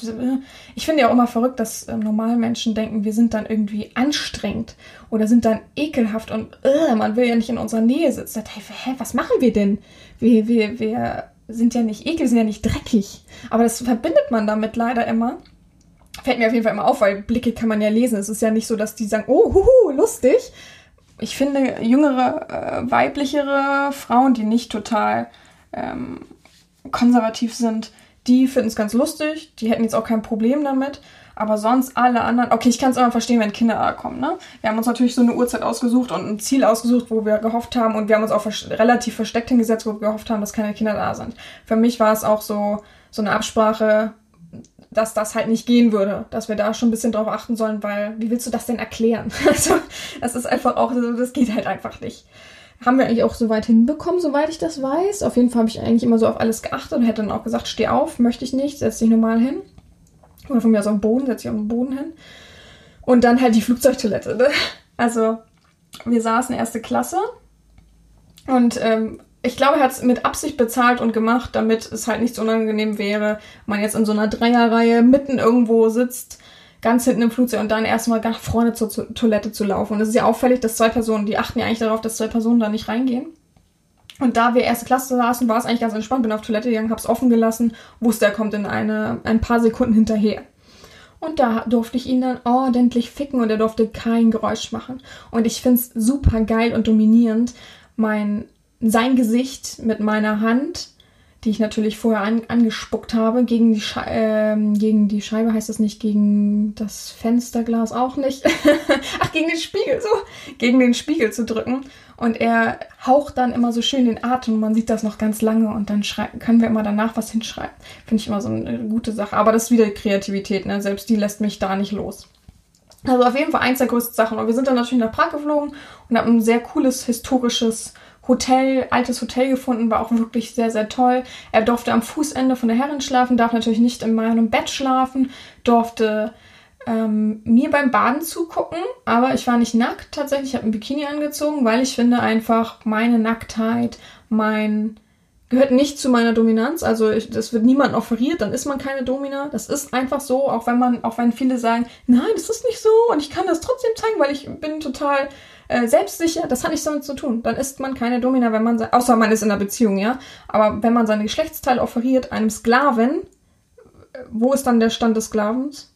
Ich finde ja auch immer verrückt, dass äh, normale Menschen denken, wir sind dann irgendwie anstrengend oder sind dann ekelhaft und äh, man will ja nicht in unserer Nähe sitzen. Hä, was machen wir denn? Wir, wir, wir sind ja nicht eklig, sind ja nicht dreckig. Aber das verbindet man damit leider immer. Fällt mir auf jeden Fall immer auf, weil Blicke kann man ja lesen. Es ist ja nicht so, dass die sagen, oh, huhu, lustig. Ich finde, jüngere, äh, weiblichere Frauen, die nicht total ähm, konservativ sind, die finden es ganz lustig. Die hätten jetzt auch kein Problem damit. Aber sonst alle anderen, okay, ich kann es immer verstehen, wenn Kinder kommen, ne? Wir haben uns natürlich so eine Uhrzeit ausgesucht und ein Ziel ausgesucht, wo wir gehofft haben und wir haben uns auch vers relativ versteckt hingesetzt, wo wir gehofft haben, dass keine Kinder da sind. Für mich war es auch so, so eine Absprache, dass das halt nicht gehen würde, dass wir da schon ein bisschen drauf achten sollen, weil wie willst du das denn erklären? Also, das ist einfach auch das geht halt einfach nicht. Haben wir eigentlich auch so weit hinbekommen, soweit ich das weiß. Auf jeden Fall habe ich eigentlich immer so auf alles geachtet und hätte dann auch gesagt, steh auf, möchte ich nicht, setz dich normal hin. Oder von mir aus auf den Boden, setz dich auf den Boden hin. Und dann halt die Flugzeugtoilette. Ne? Also, wir saßen erste Klasse und ähm, ich glaube, er hat es mit Absicht bezahlt und gemacht, damit es halt nicht so unangenehm wäre, man jetzt in so einer Dreierreihe mitten irgendwo sitzt, ganz hinten im Flugzeug und dann erstmal nach vorne zur, zur Toilette zu laufen. Und es ist ja auffällig, dass zwei Personen, die achten ja eigentlich darauf, dass zwei Personen da nicht reingehen. Und da wir erste Klasse saßen, war es eigentlich ganz entspannt. Bin auf Toilette gegangen, hab's offen gelassen, wusste, er kommt in eine, ein paar Sekunden hinterher. Und da durfte ich ihn dann ordentlich ficken und er durfte kein Geräusch machen. Und ich find's super geil und dominierend, mein sein Gesicht mit meiner Hand, die ich natürlich vorher an, angespuckt habe, gegen die, Schei äh, gegen die Scheibe heißt das nicht, gegen das Fensterglas auch nicht. Ach, gegen den Spiegel, so, gegen den Spiegel zu drücken. Und er haucht dann immer so schön den Atem und man sieht das noch ganz lange und dann können wir immer danach was hinschreiben. Finde ich immer so eine gute Sache. Aber das ist wieder Kreativität, ne? Selbst die lässt mich da nicht los. Also auf jeden Fall eins der größten Sachen. Und wir sind dann natürlich nach Prag geflogen und haben ein sehr cooles historisches Hotel, altes Hotel gefunden, war auch wirklich sehr, sehr toll. Er durfte am Fußende von der Herrin schlafen, darf natürlich nicht in meinem Bett schlafen, durfte ähm, mir beim Baden zugucken, aber ich war nicht nackt tatsächlich, ich habe ein Bikini angezogen, weil ich finde einfach meine Nacktheit, mein gehört nicht zu meiner Dominanz, also ich, das wird niemand offeriert, dann ist man keine Domina. Das ist einfach so, auch wenn man, auch wenn viele sagen, nein, das ist nicht so und ich kann das trotzdem zeigen, weil ich bin total äh, selbstsicher, das hat nichts damit zu tun. Dann ist man keine Domina, wenn man, außer man ist in einer Beziehung, ja. Aber wenn man seine Geschlechtsteile offeriert einem Sklaven, wo ist dann der Stand des Sklavens?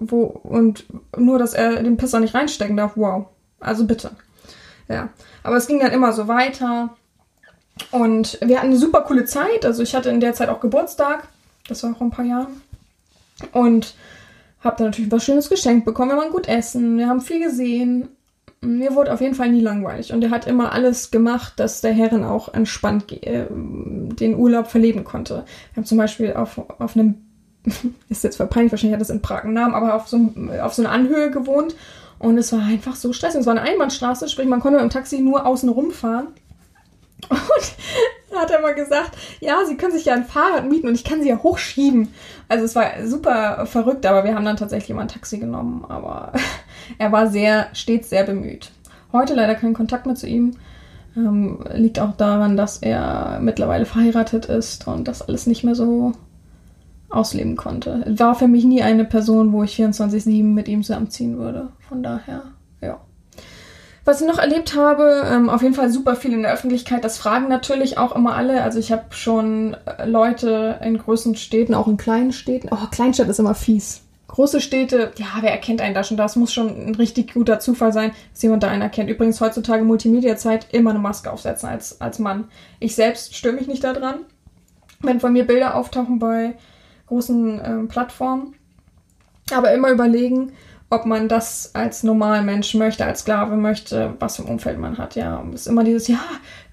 Wo, und nur, dass er den Pisser nicht reinstecken darf, wow. Also bitte. Ja. Aber es ging dann immer so weiter. Und wir hatten eine super coole Zeit. Also ich hatte in der Zeit auch Geburtstag. Das war vor ein paar Jahren. Und habe dann natürlich was Schönes geschenkt bekommen. Wir waren gut essen. Wir haben viel gesehen mir wurde auf jeden Fall nie langweilig und er hat immer alles gemacht, dass der Herren auch entspannt äh, den Urlaub verleben konnte. Wir haben zum Beispiel auf, auf einem, ist jetzt verpeinlich, wahrscheinlich hat das in Prag einen Namen, aber auf so, auf so einer Anhöhe gewohnt und es war einfach so stressig. Es war eine Einbahnstraße, sprich man konnte dem Taxi nur außen rumfahren. Und da hat er mal gesagt, ja, sie können sich ja ein Fahrrad mieten und ich kann sie ja hochschieben. Also es war super verrückt, aber wir haben dann tatsächlich mal ein Taxi genommen. Aber er war sehr, stets sehr bemüht. Heute leider kein Kontakt mehr zu ihm. Ähm, liegt auch daran, dass er mittlerweile verheiratet ist und das alles nicht mehr so ausleben konnte. War für mich nie eine Person, wo ich 24-7 mit ihm zusammenziehen würde. Von daher. Was ich noch erlebt habe, ähm, auf jeden Fall super viel in der Öffentlichkeit. Das fragen natürlich auch immer alle. Also ich habe schon äh, Leute in großen Städten, auch in kleinen Städten. Oh, Kleinstadt ist immer fies. Große Städte, ja, wer erkennt einen da schon? Das muss schon ein richtig guter Zufall sein, dass jemand da einen erkennt. Übrigens heutzutage Multimedia-Zeit immer eine Maske aufsetzen als, als Mann. Ich selbst störe mich nicht daran. Wenn von mir Bilder auftauchen bei großen ähm, Plattformen. Aber immer überlegen, ob man das als Mensch möchte, als Sklave möchte, was für ein Umfeld man hat. Ja, ist immer dieses, ja,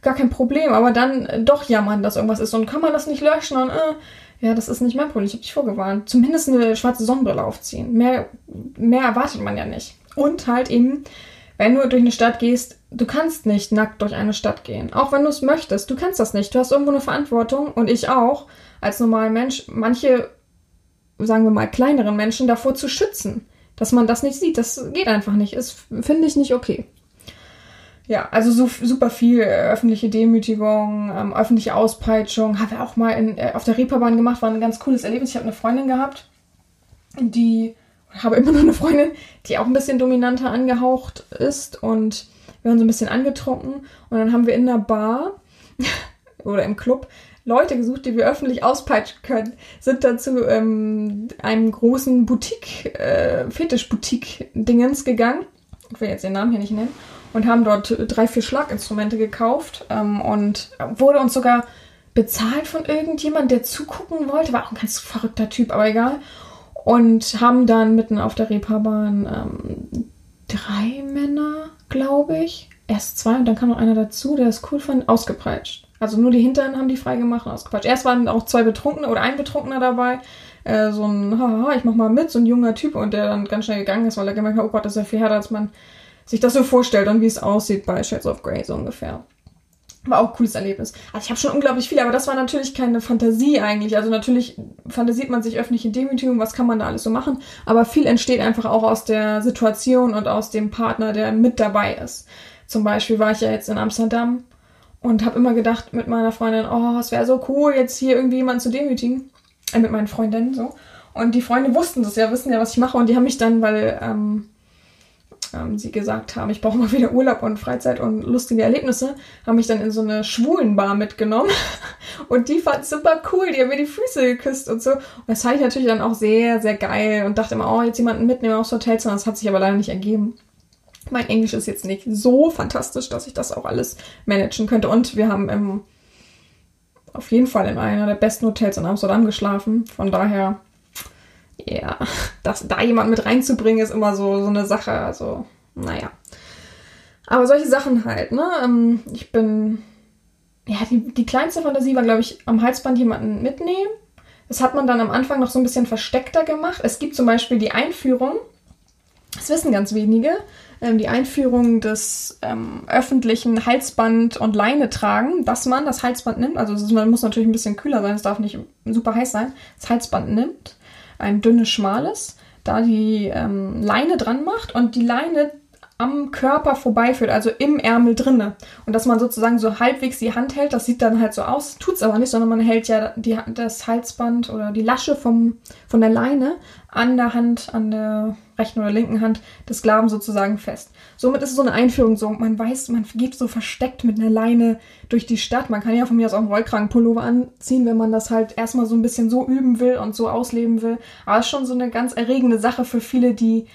gar kein Problem, aber dann äh, doch jammern, dass irgendwas ist und kann man das nicht löschen und äh, ja, das ist nicht mein Problem, ich habe dich vorgewarnt. Zumindest eine schwarze Sonnenbrille aufziehen. Mehr, mehr erwartet man ja nicht. Und halt eben, wenn du durch eine Stadt gehst, du kannst nicht nackt durch eine Stadt gehen. Auch wenn du es möchtest, du kannst das nicht. Du hast irgendwo eine Verantwortung und ich auch, als normaler Mensch, manche, sagen wir mal, kleineren Menschen davor zu schützen dass man das nicht sieht. Das geht einfach nicht. Ist, finde ich nicht okay. Ja, also so, super viel äh, öffentliche Demütigung, ähm, öffentliche Auspeitschung. Haben wir auch mal in, äh, auf der Reeperbahn gemacht, war ein ganz cooles Erlebnis. Ich habe eine Freundin gehabt, die, habe immer noch eine Freundin, die auch ein bisschen dominanter angehaucht ist und wir haben so ein bisschen angetrunken und dann haben wir in der Bar oder im Club Leute gesucht, die wir öffentlich auspeitschen können, sind dazu ähm, einem großen Boutique, äh, Fetisch-Boutique-Dingens gegangen. Ich will jetzt den Namen hier nicht nennen. Und haben dort drei, vier Schlaginstrumente gekauft ähm, und wurde uns sogar bezahlt von irgendjemand, der zugucken wollte. War auch ein ganz verrückter Typ, aber egal. Und haben dann mitten auf der Reeperbahn ähm, drei Männer, glaube ich, erst zwei und dann kam noch einer dazu, der es cool fand, ausgepeitscht. Also nur die Hintern haben die freigemacht und ausgepeitscht. Erst waren auch zwei Betrunkene oder ein Betrunkener dabei. äh, so ein, haha, ich mach mal mit, so ein junger Typ und der dann ganz schnell gegangen ist, weil er gemerkt hat, oh Gott, das ist ja viel härter, als man sich das so vorstellt und wie es aussieht bei Shades of Grey so ungefähr. War auch ein cooles Erlebnis. Also ich habe schon unglaublich viel, aber das war natürlich keine Fantasie eigentlich. Also natürlich fantasiert man sich öffentliche Demütigung, was kann man da alles so machen. Aber viel entsteht einfach auch aus der Situation und aus dem Partner, der mit dabei ist. Zum Beispiel war ich ja jetzt in Amsterdam und habe immer gedacht mit meiner Freundin, oh, es wäre so cool, jetzt hier irgendwie jemanden zu demütigen. Äh, mit meinen Freundinnen so. Und die Freunde wussten das ja, wissen ja, was ich mache. Und die haben mich dann, weil ähm, ähm, sie gesagt haben, ich brauche mal wieder Urlaub und Freizeit und lustige Erlebnisse, haben mich dann in so eine Schwulenbar mitgenommen. und die fand super cool, die haben mir die Füße geküsst und so. Und das fand ich natürlich dann auch sehr, sehr geil und dachte immer, oh, jetzt jemanden mitnehmen aufs Hotelzimmer. Das hat sich aber leider nicht ergeben. Mein Englisch ist jetzt nicht so fantastisch, dass ich das auch alles managen könnte. Und wir haben im, auf jeden Fall in einer der besten Hotels in Amsterdam geschlafen. Von daher ja, das, da jemand mit reinzubringen, ist immer so, so eine Sache. Also, naja. Aber solche Sachen halt, ne? Ähm, ich bin. Ja, die, die kleinste Fantasie war, glaube ich, am Halsband jemanden mitnehmen. Das hat man dann am Anfang noch so ein bisschen versteckter gemacht. Es gibt zum Beispiel die Einführung, das wissen ganz wenige, ähm, die Einführung des ähm, öffentlichen Halsband und Leine tragen, dass man das Halsband nimmt. Also man muss natürlich ein bisschen kühler sein, es darf nicht super heiß sein. Das Halsband nimmt ein dünnes, schmales, da die ähm, Leine dran macht und die Leine am Körper vorbeiführt, also im Ärmel drinne. Und dass man sozusagen so halbwegs die Hand hält, das sieht dann halt so aus, tut's aber nicht, sondern man hält ja die, das Halsband oder die Lasche vom, von der Leine an der Hand, an der rechten oder linken Hand des Sklaven sozusagen fest. Somit ist es so eine Einführung, so man weiß, man geht so versteckt mit einer Leine durch die Stadt. Man kann ja von mir aus auch einen Rollkragenpullover anziehen, wenn man das halt erstmal so ein bisschen so üben will und so ausleben will. Aber es ist schon so eine ganz erregende Sache für viele, die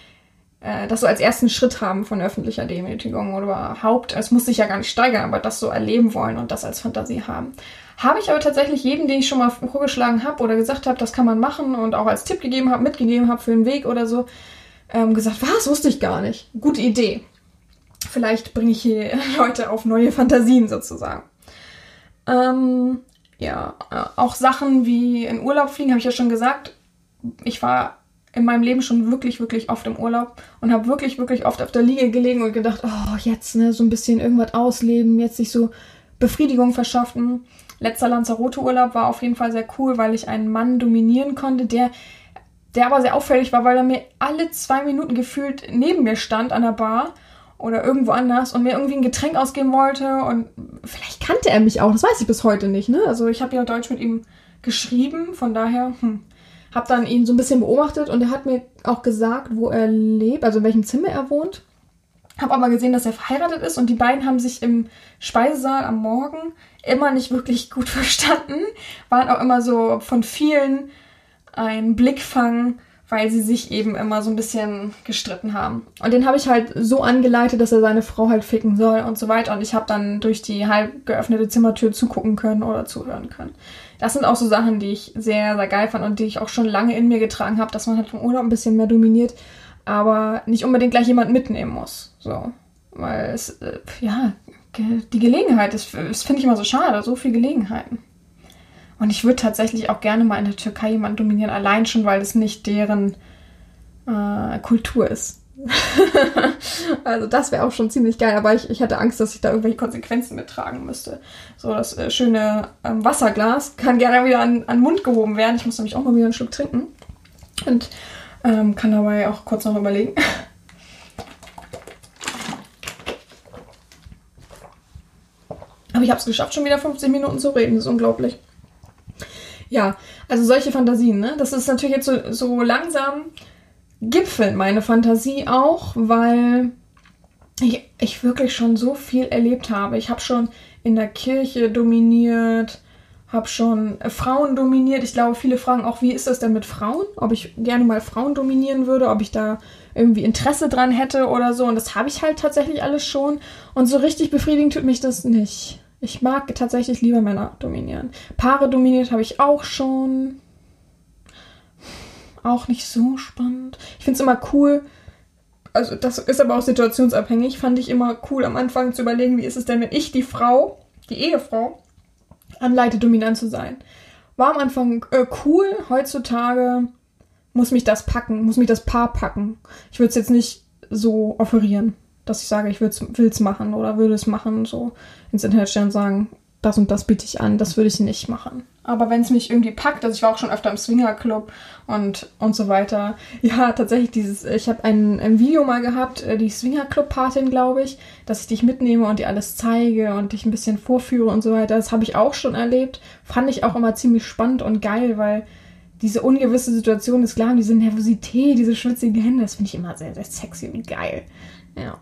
äh, das so als ersten Schritt haben von öffentlicher Demütigung oder überhaupt, es muss sich ja gar nicht steigern, aber das so erleben wollen und das als Fantasie haben. Habe ich aber tatsächlich jedem, den ich schon mal vorgeschlagen habe oder gesagt habe, das kann man machen und auch als Tipp gegeben habe, mitgegeben habe für den Weg oder so, ähm, gesagt, was, wusste ich gar nicht. Gute Idee. Vielleicht bringe ich hier Leute auf neue Fantasien sozusagen. Ähm, ja, äh, auch Sachen wie in Urlaub fliegen, habe ich ja schon gesagt. Ich war in meinem Leben schon wirklich, wirklich oft im Urlaub und habe wirklich, wirklich oft auf der Liege gelegen und gedacht, oh, jetzt ne, so ein bisschen irgendwas ausleben, jetzt sich so Befriedigung verschaffen. Letzter Lanzarote-Urlaub war auf jeden Fall sehr cool, weil ich einen Mann dominieren konnte, der, der aber sehr auffällig war, weil er mir alle zwei Minuten gefühlt neben mir stand an der Bar oder irgendwo anders und mir irgendwie ein Getränk ausgeben wollte und vielleicht kannte er mich auch, das weiß ich bis heute nicht, ne? Also ich habe ja Deutsch mit ihm geschrieben, von daher, hm, habe dann ihn so ein bisschen beobachtet und er hat mir auch gesagt, wo er lebt, also in welchem Zimmer er wohnt. Habe aber gesehen, dass er verheiratet ist und die beiden haben sich im Speisesaal am Morgen immer nicht wirklich gut verstanden, waren auch immer so von vielen ein Blickfang, weil sie sich eben immer so ein bisschen gestritten haben. Und den habe ich halt so angeleitet, dass er seine Frau halt ficken soll und so weiter. Und ich habe dann durch die halb geöffnete Zimmertür zugucken können oder zuhören können das sind auch so Sachen, die ich sehr, sehr geil fand und die ich auch schon lange in mir getragen habe, dass man halt vom Urlaub ein bisschen mehr dominiert, aber nicht unbedingt gleich jemand mitnehmen muss. So. Weil es, äh, ja, die Gelegenheit, das, das finde ich immer so schade, so viele Gelegenheiten. Und ich würde tatsächlich auch gerne mal in der Türkei jemanden dominieren, allein schon, weil es nicht deren äh, Kultur ist. also das wäre auch schon ziemlich geil, aber ich, ich hatte Angst, dass ich da irgendwelche Konsequenzen mittragen müsste. So das äh, schöne ähm, Wasserglas kann gerne wieder an, an den Mund gehoben werden. Ich muss nämlich auch mal wieder einen Schluck trinken. Und ähm, kann dabei auch kurz noch überlegen. Aber ich habe es geschafft, schon wieder 15 Minuten zu reden. Das ist unglaublich. Ja, also solche Fantasien, ne? Das ist natürlich jetzt so, so langsam gipfelt meine Fantasie auch, weil ich, ich wirklich schon so viel erlebt habe. Ich habe schon in der Kirche dominiert, habe schon äh, Frauen dominiert. Ich glaube, viele fragen auch, wie ist das denn mit Frauen? Ob ich gerne mal Frauen dominieren würde, ob ich da irgendwie Interesse dran hätte oder so. Und das habe ich halt tatsächlich alles schon. Und so richtig befriedigend tut mich das nicht. Ich mag tatsächlich lieber Männer dominieren. Paare dominiert habe ich auch schon auch nicht so spannend. Ich finde es immer cool, also das ist aber auch situationsabhängig, fand ich immer cool am Anfang zu überlegen, wie ist es denn, wenn ich die Frau, die Ehefrau, anleite, dominant zu sein. war am Anfang äh, cool. Heutzutage muss mich das packen, muss mich das Paar packen. Ich würde es jetzt nicht so offerieren, dass ich sage, ich will es machen oder würde es machen, so ins Internet stellen und sagen, das und das biete ich an, das würde ich nicht machen. Aber wenn es mich irgendwie packt, also ich war auch schon öfter im Swingerclub und, und so weiter. Ja, tatsächlich dieses, ich habe ein, ein Video mal gehabt, äh, die Swingerclub-Patin, glaube ich, dass ich dich mitnehme und dir alles zeige und dich ein bisschen vorführe und so weiter. Das habe ich auch schon erlebt. Fand ich auch immer ziemlich spannend und geil, weil diese ungewisse Situation ist klar, diese Nervosität, diese schwitzigen Hände, das finde ich immer sehr, sehr sexy und geil. Ja.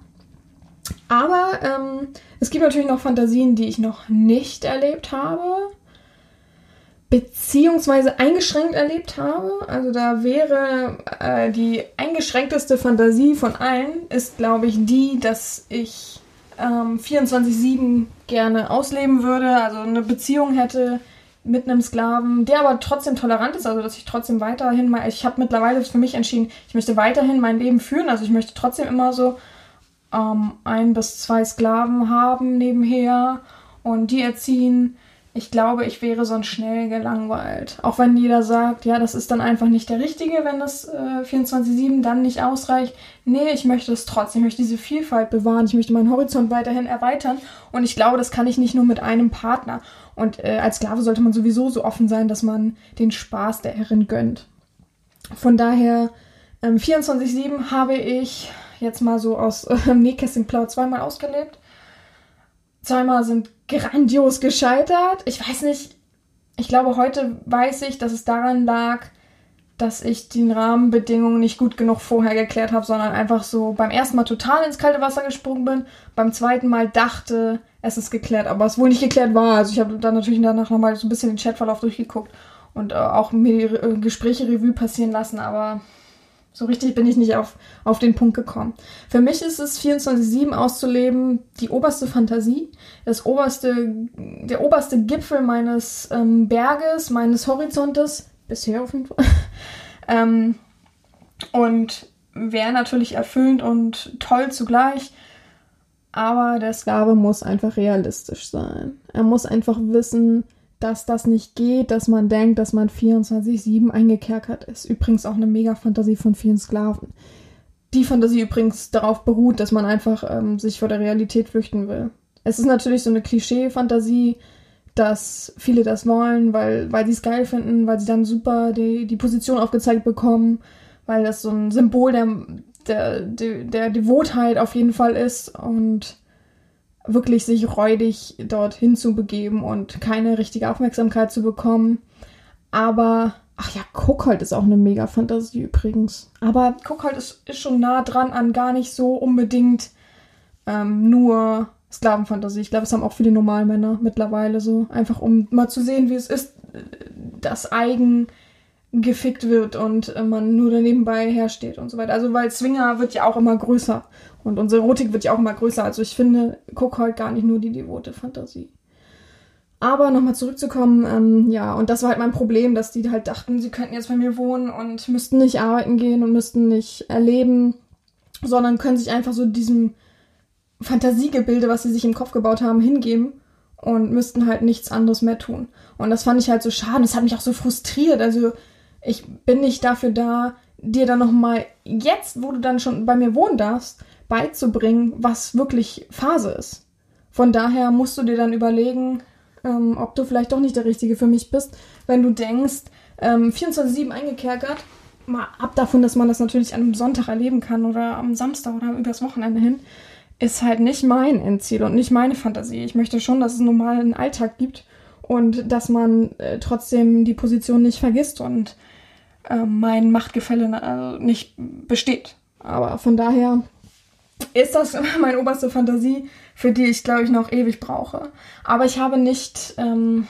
Aber ähm, es gibt natürlich noch Fantasien, die ich noch nicht erlebt habe, beziehungsweise eingeschränkt erlebt habe. Also da wäre äh, die eingeschränkteste Fantasie von allen, ist glaube ich die, dass ich ähm, 24-7 gerne ausleben würde, also eine Beziehung hätte mit einem Sklaven, der aber trotzdem tolerant ist, also dass ich trotzdem weiterhin mal, ich habe mittlerweile für mich entschieden, ich möchte weiterhin mein Leben führen, also ich möchte trotzdem immer so ähm, ein bis zwei Sklaven haben nebenher und die erziehen. Ich glaube, ich wäre sonst schnell gelangweilt. Auch wenn jeder sagt, ja, das ist dann einfach nicht der Richtige, wenn das äh, 24-7 dann nicht ausreicht. Nee, ich möchte es trotzdem. Ich möchte diese Vielfalt bewahren. Ich möchte meinen Horizont weiterhin erweitern. Und ich glaube, das kann ich nicht nur mit einem Partner. Und äh, als Sklave sollte man sowieso so offen sein, dass man den Spaß der Herrin gönnt. Von daher, ähm, 24-7 habe ich jetzt mal so aus äh, Nähkästchen Plaut zweimal ausgelebt. Zweimal sind grandios gescheitert. Ich weiß nicht, ich glaube, heute weiß ich, dass es daran lag, dass ich die Rahmenbedingungen nicht gut genug vorher geklärt habe, sondern einfach so beim ersten Mal total ins kalte Wasser gesprungen bin, beim zweiten Mal dachte, es ist geklärt, aber es wohl nicht geklärt war. Also ich habe dann natürlich danach nochmal so ein bisschen den Chatverlauf durchgeguckt und äh, auch mir die äh, Gespräche Revue passieren lassen, aber so richtig bin ich nicht auf, auf den Punkt gekommen. Für mich ist es 24-7 auszuleben die oberste Fantasie, das oberste, der oberste Gipfel meines ähm, Berges, meines Horizontes, bisher auf jeden Fall. ähm, und wäre natürlich erfüllend und toll zugleich. Aber der Sklave muss einfach realistisch sein. Er muss einfach wissen, dass das nicht geht, dass man denkt, dass man 24-7 eingekerkert ist. Übrigens auch eine Mega-Fantasie von vielen Sklaven. Die Fantasie übrigens darauf beruht, dass man einfach ähm, sich vor der Realität flüchten will. Es ist natürlich so eine Klischee-Fantasie, dass viele das wollen, weil, weil sie es geil finden, weil sie dann super die, die Position aufgezeigt bekommen, weil das so ein Symbol der, der, der, der Devotheit auf jeden Fall ist und wirklich sich räudig dorthin zu begeben und keine richtige Aufmerksamkeit zu bekommen. Aber, ach ja, Kuckold ist auch eine mega Fantasie übrigens. Aber Kuckold ist, ist schon nah dran an gar nicht so unbedingt ähm, nur Sklavenfantasie. Ich glaube, es haben auch viele Normalmänner mittlerweile so. Einfach um mal zu sehen, wie es ist, das Eigen gefickt wird und man nur nebenbei hersteht und so weiter. Also weil Zwinger wird ja auch immer größer und unsere Erotik wird ja auch immer größer. Also ich finde, guck halt gar nicht nur die devote Fantasie. Aber nochmal zurückzukommen, ähm, ja, und das war halt mein Problem, dass die halt dachten, sie könnten jetzt bei mir wohnen und müssten nicht arbeiten gehen und müssten nicht erleben, sondern können sich einfach so diesem Fantasiegebilde, was sie sich im Kopf gebaut haben, hingeben und müssten halt nichts anderes mehr tun. Und das fand ich halt so schade. Das hat mich auch so frustriert. Also ich bin nicht dafür da, dir dann nochmal jetzt, wo du dann schon bei mir wohnen darfst, beizubringen, was wirklich Phase ist. Von daher musst du dir dann überlegen, ähm, ob du vielleicht doch nicht der Richtige für mich bist, wenn du denkst, ähm, 24-7 eingekerkert, mal ab davon, dass man das natürlich an einem Sonntag erleben kann oder am Samstag oder übers Wochenende hin, ist halt nicht mein Endziel und nicht meine Fantasie. Ich möchte schon, dass es normalen Alltag gibt und dass man äh, trotzdem die Position nicht vergisst und äh, mein Machtgefälle äh, nicht besteht. Aber von daher ist das meine oberste Fantasie, für die ich, glaube ich, noch ewig brauche. Aber ich habe nicht ähm,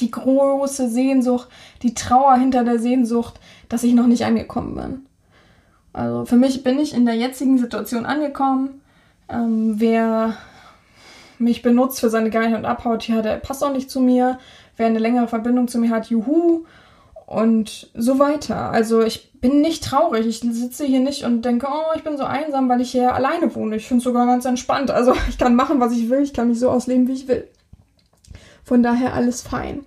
die große Sehnsucht, die Trauer hinter der Sehnsucht, dass ich noch nicht angekommen bin. Also für mich bin ich in der jetzigen Situation angekommen. Ähm, wer mich benutzt für seine Geilheit und abhaut, ja, der passt auch nicht zu mir. Wer eine längere Verbindung zu mir hat, juhu und so weiter. Also ich bin nicht traurig. Ich sitze hier nicht und denke, oh, ich bin so einsam, weil ich hier alleine wohne. Ich finde es sogar ganz entspannt. Also ich kann machen, was ich will. Ich kann mich so ausleben, wie ich will. Von daher alles fein.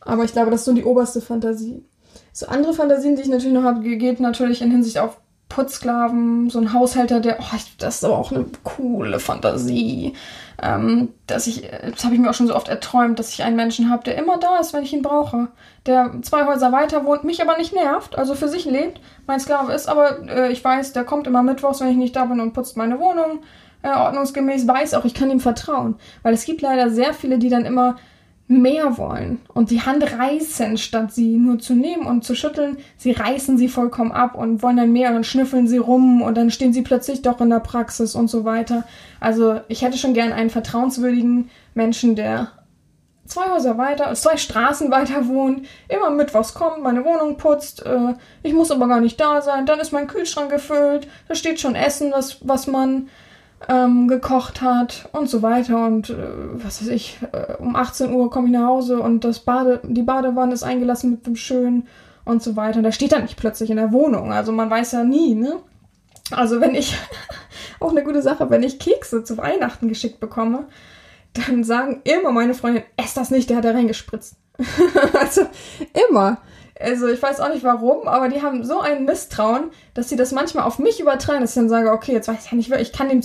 Aber ich glaube, das ist so die oberste Fantasie. So andere Fantasien, die ich natürlich noch habe, geht natürlich in Hinsicht auf Putzsklaven, so ein Haushälter, der, oh, das ist aber auch eine coole Fantasie. Ähm, dass ich, das habe ich mir auch schon so oft erträumt, dass ich einen Menschen habe, der immer da ist, wenn ich ihn brauche. Der zwei Häuser weiter wohnt, mich aber nicht nervt, also für sich lebt, mein Sklave ist, aber äh, ich weiß, der kommt immer mittwochs, wenn ich nicht da bin und putzt meine Wohnung äh, ordnungsgemäß, weiß auch, ich kann ihm vertrauen. Weil es gibt leider sehr viele, die dann immer mehr wollen und die Hand reißen, statt sie nur zu nehmen und zu schütteln. Sie reißen sie vollkommen ab und wollen dann mehr und schnüffeln sie rum und dann stehen sie plötzlich doch in der Praxis und so weiter. Also ich hätte schon gern einen vertrauenswürdigen Menschen, der zwei Häuser weiter, zwei Straßen weiter wohnt, immer mittwochs kommt, meine Wohnung putzt, äh, ich muss aber gar nicht da sein, dann ist mein Kühlschrank gefüllt, da steht schon Essen, was, was man ähm, gekocht hat und so weiter. Und äh, was weiß ich, äh, um 18 Uhr komme ich nach Hause und das Bade, die Badewanne ist eingelassen mit dem Schönen und so weiter. Und da steht dann nicht plötzlich in der Wohnung. Also man weiß ja nie, ne? Also wenn ich, auch eine gute Sache, wenn ich Kekse zu Weihnachten geschickt bekomme, dann sagen immer meine Freundin, ess das nicht, der hat da reingespritzt. also immer. Also ich weiß auch nicht warum, aber die haben so ein Misstrauen, dass sie das manchmal auf mich übertragen, dass ich dann sage, okay, jetzt weiß ich ja nicht, ich kann dem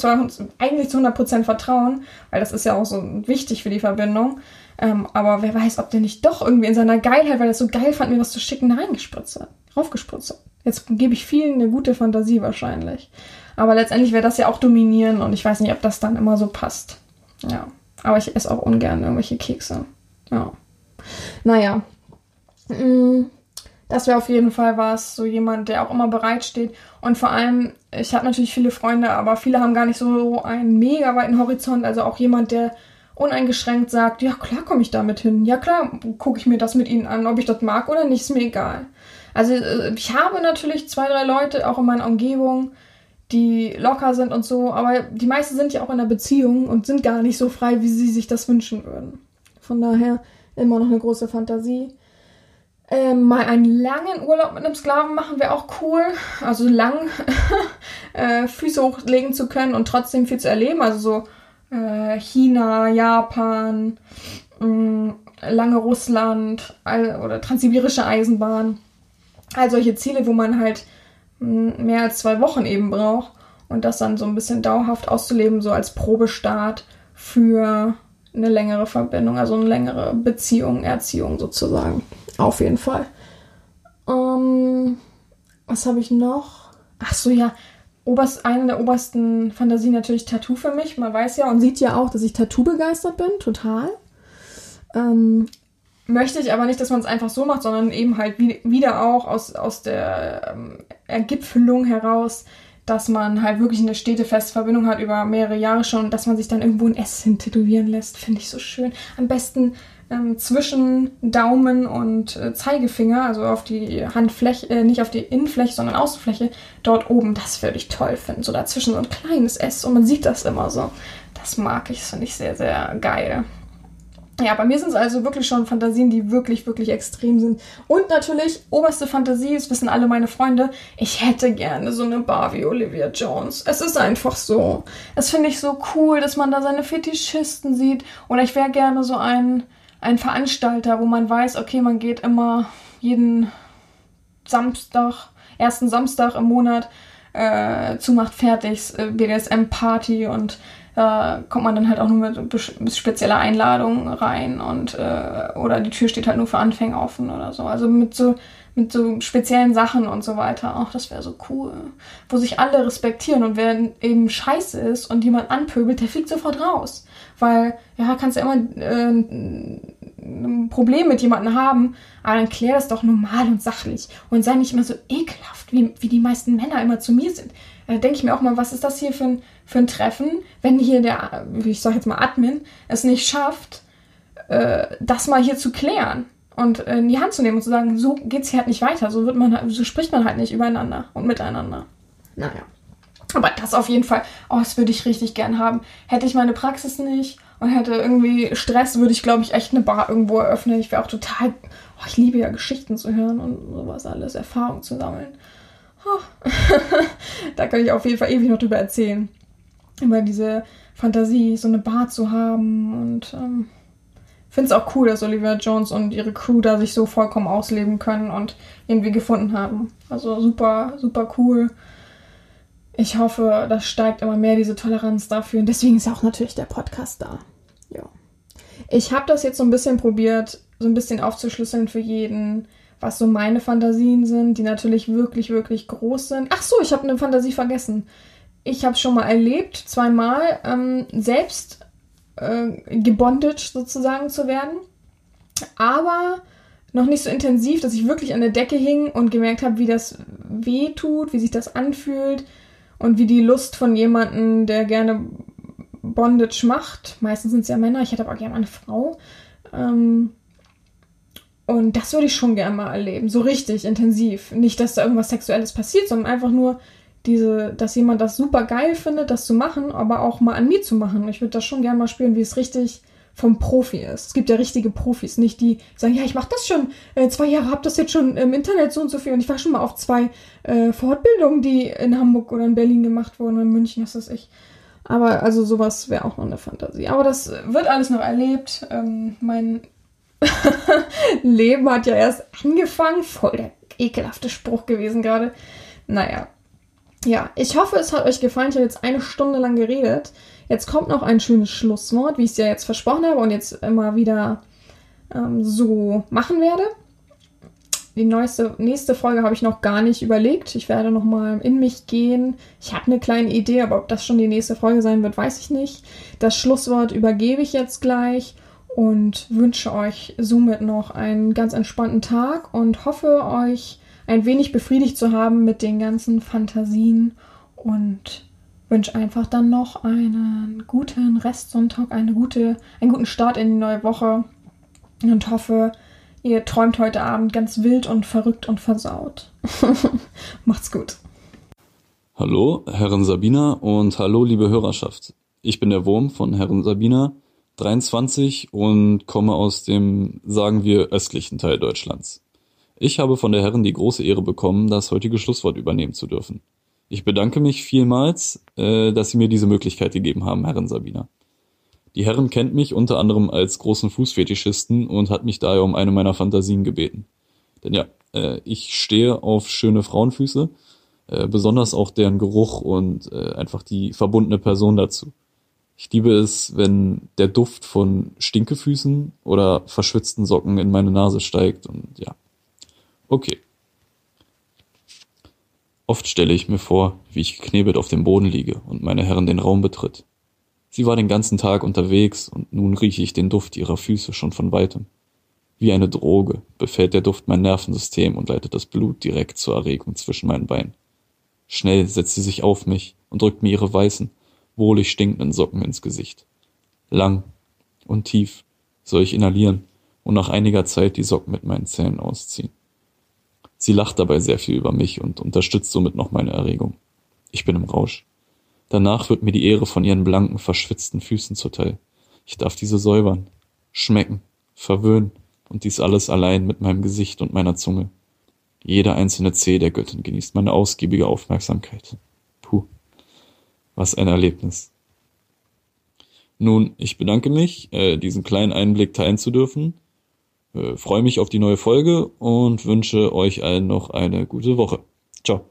eigentlich zu 100% vertrauen, weil das ist ja auch so wichtig für die Verbindung. Ähm, aber wer weiß, ob der nicht doch irgendwie in seiner Geilheit, weil er es so geil fand, mir was zu schicken, reingespritzt hat, raufgespritzt hat. Jetzt gebe ich vielen eine gute Fantasie wahrscheinlich. Aber letztendlich wäre das ja auch dominieren und ich weiß nicht, ob das dann immer so passt. Ja. Aber ich esse auch ungern irgendwelche Kekse. Ja. Naja. Mm das wäre auf jeden Fall was, so jemand, der auch immer bereit steht. Und vor allem, ich habe natürlich viele Freunde, aber viele haben gar nicht so einen mega weiten Horizont. Also auch jemand, der uneingeschränkt sagt, ja klar komme ich damit hin. Ja klar gucke ich mir das mit ihnen an, ob ich das mag oder nicht, ist mir egal. Also äh, ich habe natürlich zwei, drei Leute auch in meiner Umgebung, die locker sind und so, aber die meisten sind ja auch in einer Beziehung und sind gar nicht so frei, wie sie sich das wünschen würden. Von daher immer noch eine große Fantasie. Ähm, mal einen langen Urlaub mit einem Sklaven machen wäre auch cool. Also lang äh, Füße hochlegen zu können und trotzdem viel zu erleben. Also so äh, China, Japan, mh, mm, lange Russland all, oder transsibirische Eisenbahn. All solche Ziele, wo man halt mh, mm, mehr als zwei Wochen eben braucht. Und das dann so ein bisschen dauerhaft auszuleben, so als Probestart für eine längere Verbindung, also eine längere Beziehung, Erziehung sozusagen. Auf jeden Fall. Ähm, was habe ich noch? Ach so, ja. Oberst, eine der obersten Fantasien natürlich Tattoo für mich. Man weiß ja und sieht ja auch, dass ich Tattoo begeistert bin, total. Ähm, möchte ich aber nicht, dass man es einfach so macht, sondern eben halt wie, wieder auch aus, aus der ähm, Ergipfelung heraus, dass man halt wirklich eine stete Verbindung hat über mehrere Jahre schon dass man sich dann irgendwo ein S hin tätowieren lässt, finde ich so schön. Am besten ähm, zwischen Daumen und äh, Zeigefinger, also auf die Handfläche, äh, nicht auf die Innenfläche, sondern Außenfläche, dort oben, das würde ich toll finden. So dazwischen so ein kleines S und man sieht das immer so. Das mag ich, das finde ich sehr, sehr geil. Ja, bei mir sind es also wirklich schon Fantasien, die wirklich, wirklich extrem sind. Und natürlich, oberste Fantasie, das wissen alle meine Freunde, ich hätte gerne so eine Barbie Olivia Jones. Es ist einfach so. Das finde ich so cool, dass man da seine Fetischisten sieht. Oder ich wäre gerne so ein ein Veranstalter, wo man weiß, okay, man geht immer jeden Samstag, ersten Samstag im Monat äh, zu Macht fertig, äh, BDSM-Party und da äh, kommt man dann halt auch nur mit, mit spezieller Einladung rein und äh, oder die Tür steht halt nur für Anfänger offen oder so. Also mit so mit so speziellen Sachen und so weiter. Ach, das wäre so cool. Wo sich alle respektieren und wer eben scheiße ist und jemand anpöbelt, der fliegt sofort raus. Weil, ja, kannst ja immer äh, ein Problem mit jemandem haben, aber dann klär das doch normal und sachlich und sei nicht immer so ekelhaft, wie, wie die meisten Männer immer zu mir sind. Da denke ich mir auch mal, was ist das hier für ein, für ein Treffen, wenn hier der, ich sag jetzt mal Admin, es nicht schafft, äh, das mal hier zu klären und äh, in die Hand zu nehmen und zu sagen, so geht's hier halt nicht weiter, so wird man so spricht man halt nicht übereinander und miteinander. Naja. Aber das auf jeden Fall, oh, das würde ich richtig gern haben. Hätte ich meine Praxis nicht und hätte irgendwie Stress, würde ich, glaube ich, echt eine Bar irgendwo eröffnen. Ich wäre auch total, oh, ich liebe ja Geschichten zu hören und sowas alles, Erfahrung zu sammeln. Oh. da kann ich auf jeden Fall ewig noch drüber erzählen. Über diese Fantasie, so eine Bar zu haben und ähm, finde es auch cool, dass Olivia Jones und ihre Crew da sich so vollkommen ausleben können und irgendwie gefunden haben. Also super, super cool. Ich hoffe, das steigt immer mehr, diese Toleranz dafür. Und deswegen ist auch natürlich der Podcast da. Ja. Ich habe das jetzt so ein bisschen probiert, so ein bisschen aufzuschlüsseln für jeden, was so meine Fantasien sind, die natürlich wirklich, wirklich groß sind. Ach so, ich habe eine Fantasie vergessen. Ich habe schon mal erlebt, zweimal, ähm, selbst äh, gebondaged sozusagen zu werden. Aber noch nicht so intensiv, dass ich wirklich an der Decke hing und gemerkt habe, wie das weh tut, wie sich das anfühlt und wie die Lust von jemandem, der gerne Bondage macht, meistens sind es ja Männer, ich hätte aber auch gerne eine Frau, ähm, und das würde ich schon gerne mal erleben, so richtig intensiv. Nicht, dass da irgendwas Sexuelles passiert, sondern einfach nur diese, dass jemand das super geil findet, das zu machen, aber auch mal an mir zu machen. Ich würde das schon gerne mal spüren, wie es richtig vom Profi ist. Es gibt ja richtige Profis, nicht die sagen, ja, ich mache das schon äh, zwei Jahre, habe das jetzt schon im Internet so und so viel und ich war schon mal auf zwei äh, Fortbildungen, die in Hamburg oder in Berlin gemacht wurden, in München, was weiß ich. Aber also sowas wäre auch noch eine Fantasie. Aber das wird alles noch erlebt. Ähm, mein Leben hat ja erst angefangen. Voll der ekelhafte Spruch gewesen gerade. Naja. Ja, ich hoffe, es hat euch gefallen. Ich habe jetzt eine Stunde lang geredet. Jetzt kommt noch ein schönes Schlusswort, wie ich es ja jetzt versprochen habe und jetzt immer wieder ähm, so machen werde. Die neueste, nächste Folge habe ich noch gar nicht überlegt. Ich werde noch mal in mich gehen. Ich habe eine kleine Idee, aber ob das schon die nächste Folge sein wird, weiß ich nicht. Das Schlusswort übergebe ich jetzt gleich und wünsche euch somit noch einen ganz entspannten Tag und hoffe euch ein wenig befriedigt zu haben mit den ganzen Fantasien und wünsche einfach dann noch einen guten Restsonntag, eine gute, einen guten Start in die neue Woche und hoffe, ihr träumt heute Abend ganz wild und verrückt und versaut. Macht's gut. Hallo, Herren Sabina und hallo, liebe Hörerschaft. Ich bin der Wurm von Herren Sabina 23 und komme aus dem, sagen wir, östlichen Teil Deutschlands. Ich habe von der Herren die große Ehre bekommen, das heutige Schlusswort übernehmen zu dürfen. Ich bedanke mich vielmals, äh, dass Sie mir diese Möglichkeit gegeben haben, Herren Sabina. Die Herren kennt mich unter anderem als großen Fußfetischisten und hat mich daher um eine meiner Fantasien gebeten. Denn ja, äh, ich stehe auf schöne Frauenfüße, äh, besonders auch deren Geruch und äh, einfach die verbundene Person dazu. Ich liebe es, wenn der Duft von Stinkefüßen oder verschwitzten Socken in meine Nase steigt und ja. Okay. Oft stelle ich mir vor, wie ich geknebelt auf dem Boden liege und meine Herren den Raum betritt. Sie war den ganzen Tag unterwegs und nun rieche ich den Duft ihrer Füße schon von weitem. Wie eine Droge befällt der Duft mein Nervensystem und leitet das Blut direkt zur Erregung zwischen meinen Beinen. Schnell setzt sie sich auf mich und drückt mir ihre weißen, wohlig stinkenden Socken ins Gesicht. Lang und tief soll ich inhalieren und nach einiger Zeit die Socken mit meinen Zähnen ausziehen. Sie lacht dabei sehr viel über mich und unterstützt somit noch meine Erregung. Ich bin im Rausch. Danach wird mir die Ehre von ihren blanken, verschwitzten Füßen zuteil. Ich darf diese säubern, schmecken, verwöhnen und dies alles allein mit meinem Gesicht und meiner Zunge. Jeder einzelne Zeh der Göttin genießt meine ausgiebige Aufmerksamkeit. Puh. Was ein Erlebnis. Nun, ich bedanke mich, äh, diesen kleinen Einblick teilen zu dürfen. Äh, freue mich auf die neue Folge und wünsche euch allen noch eine gute Woche. Ciao.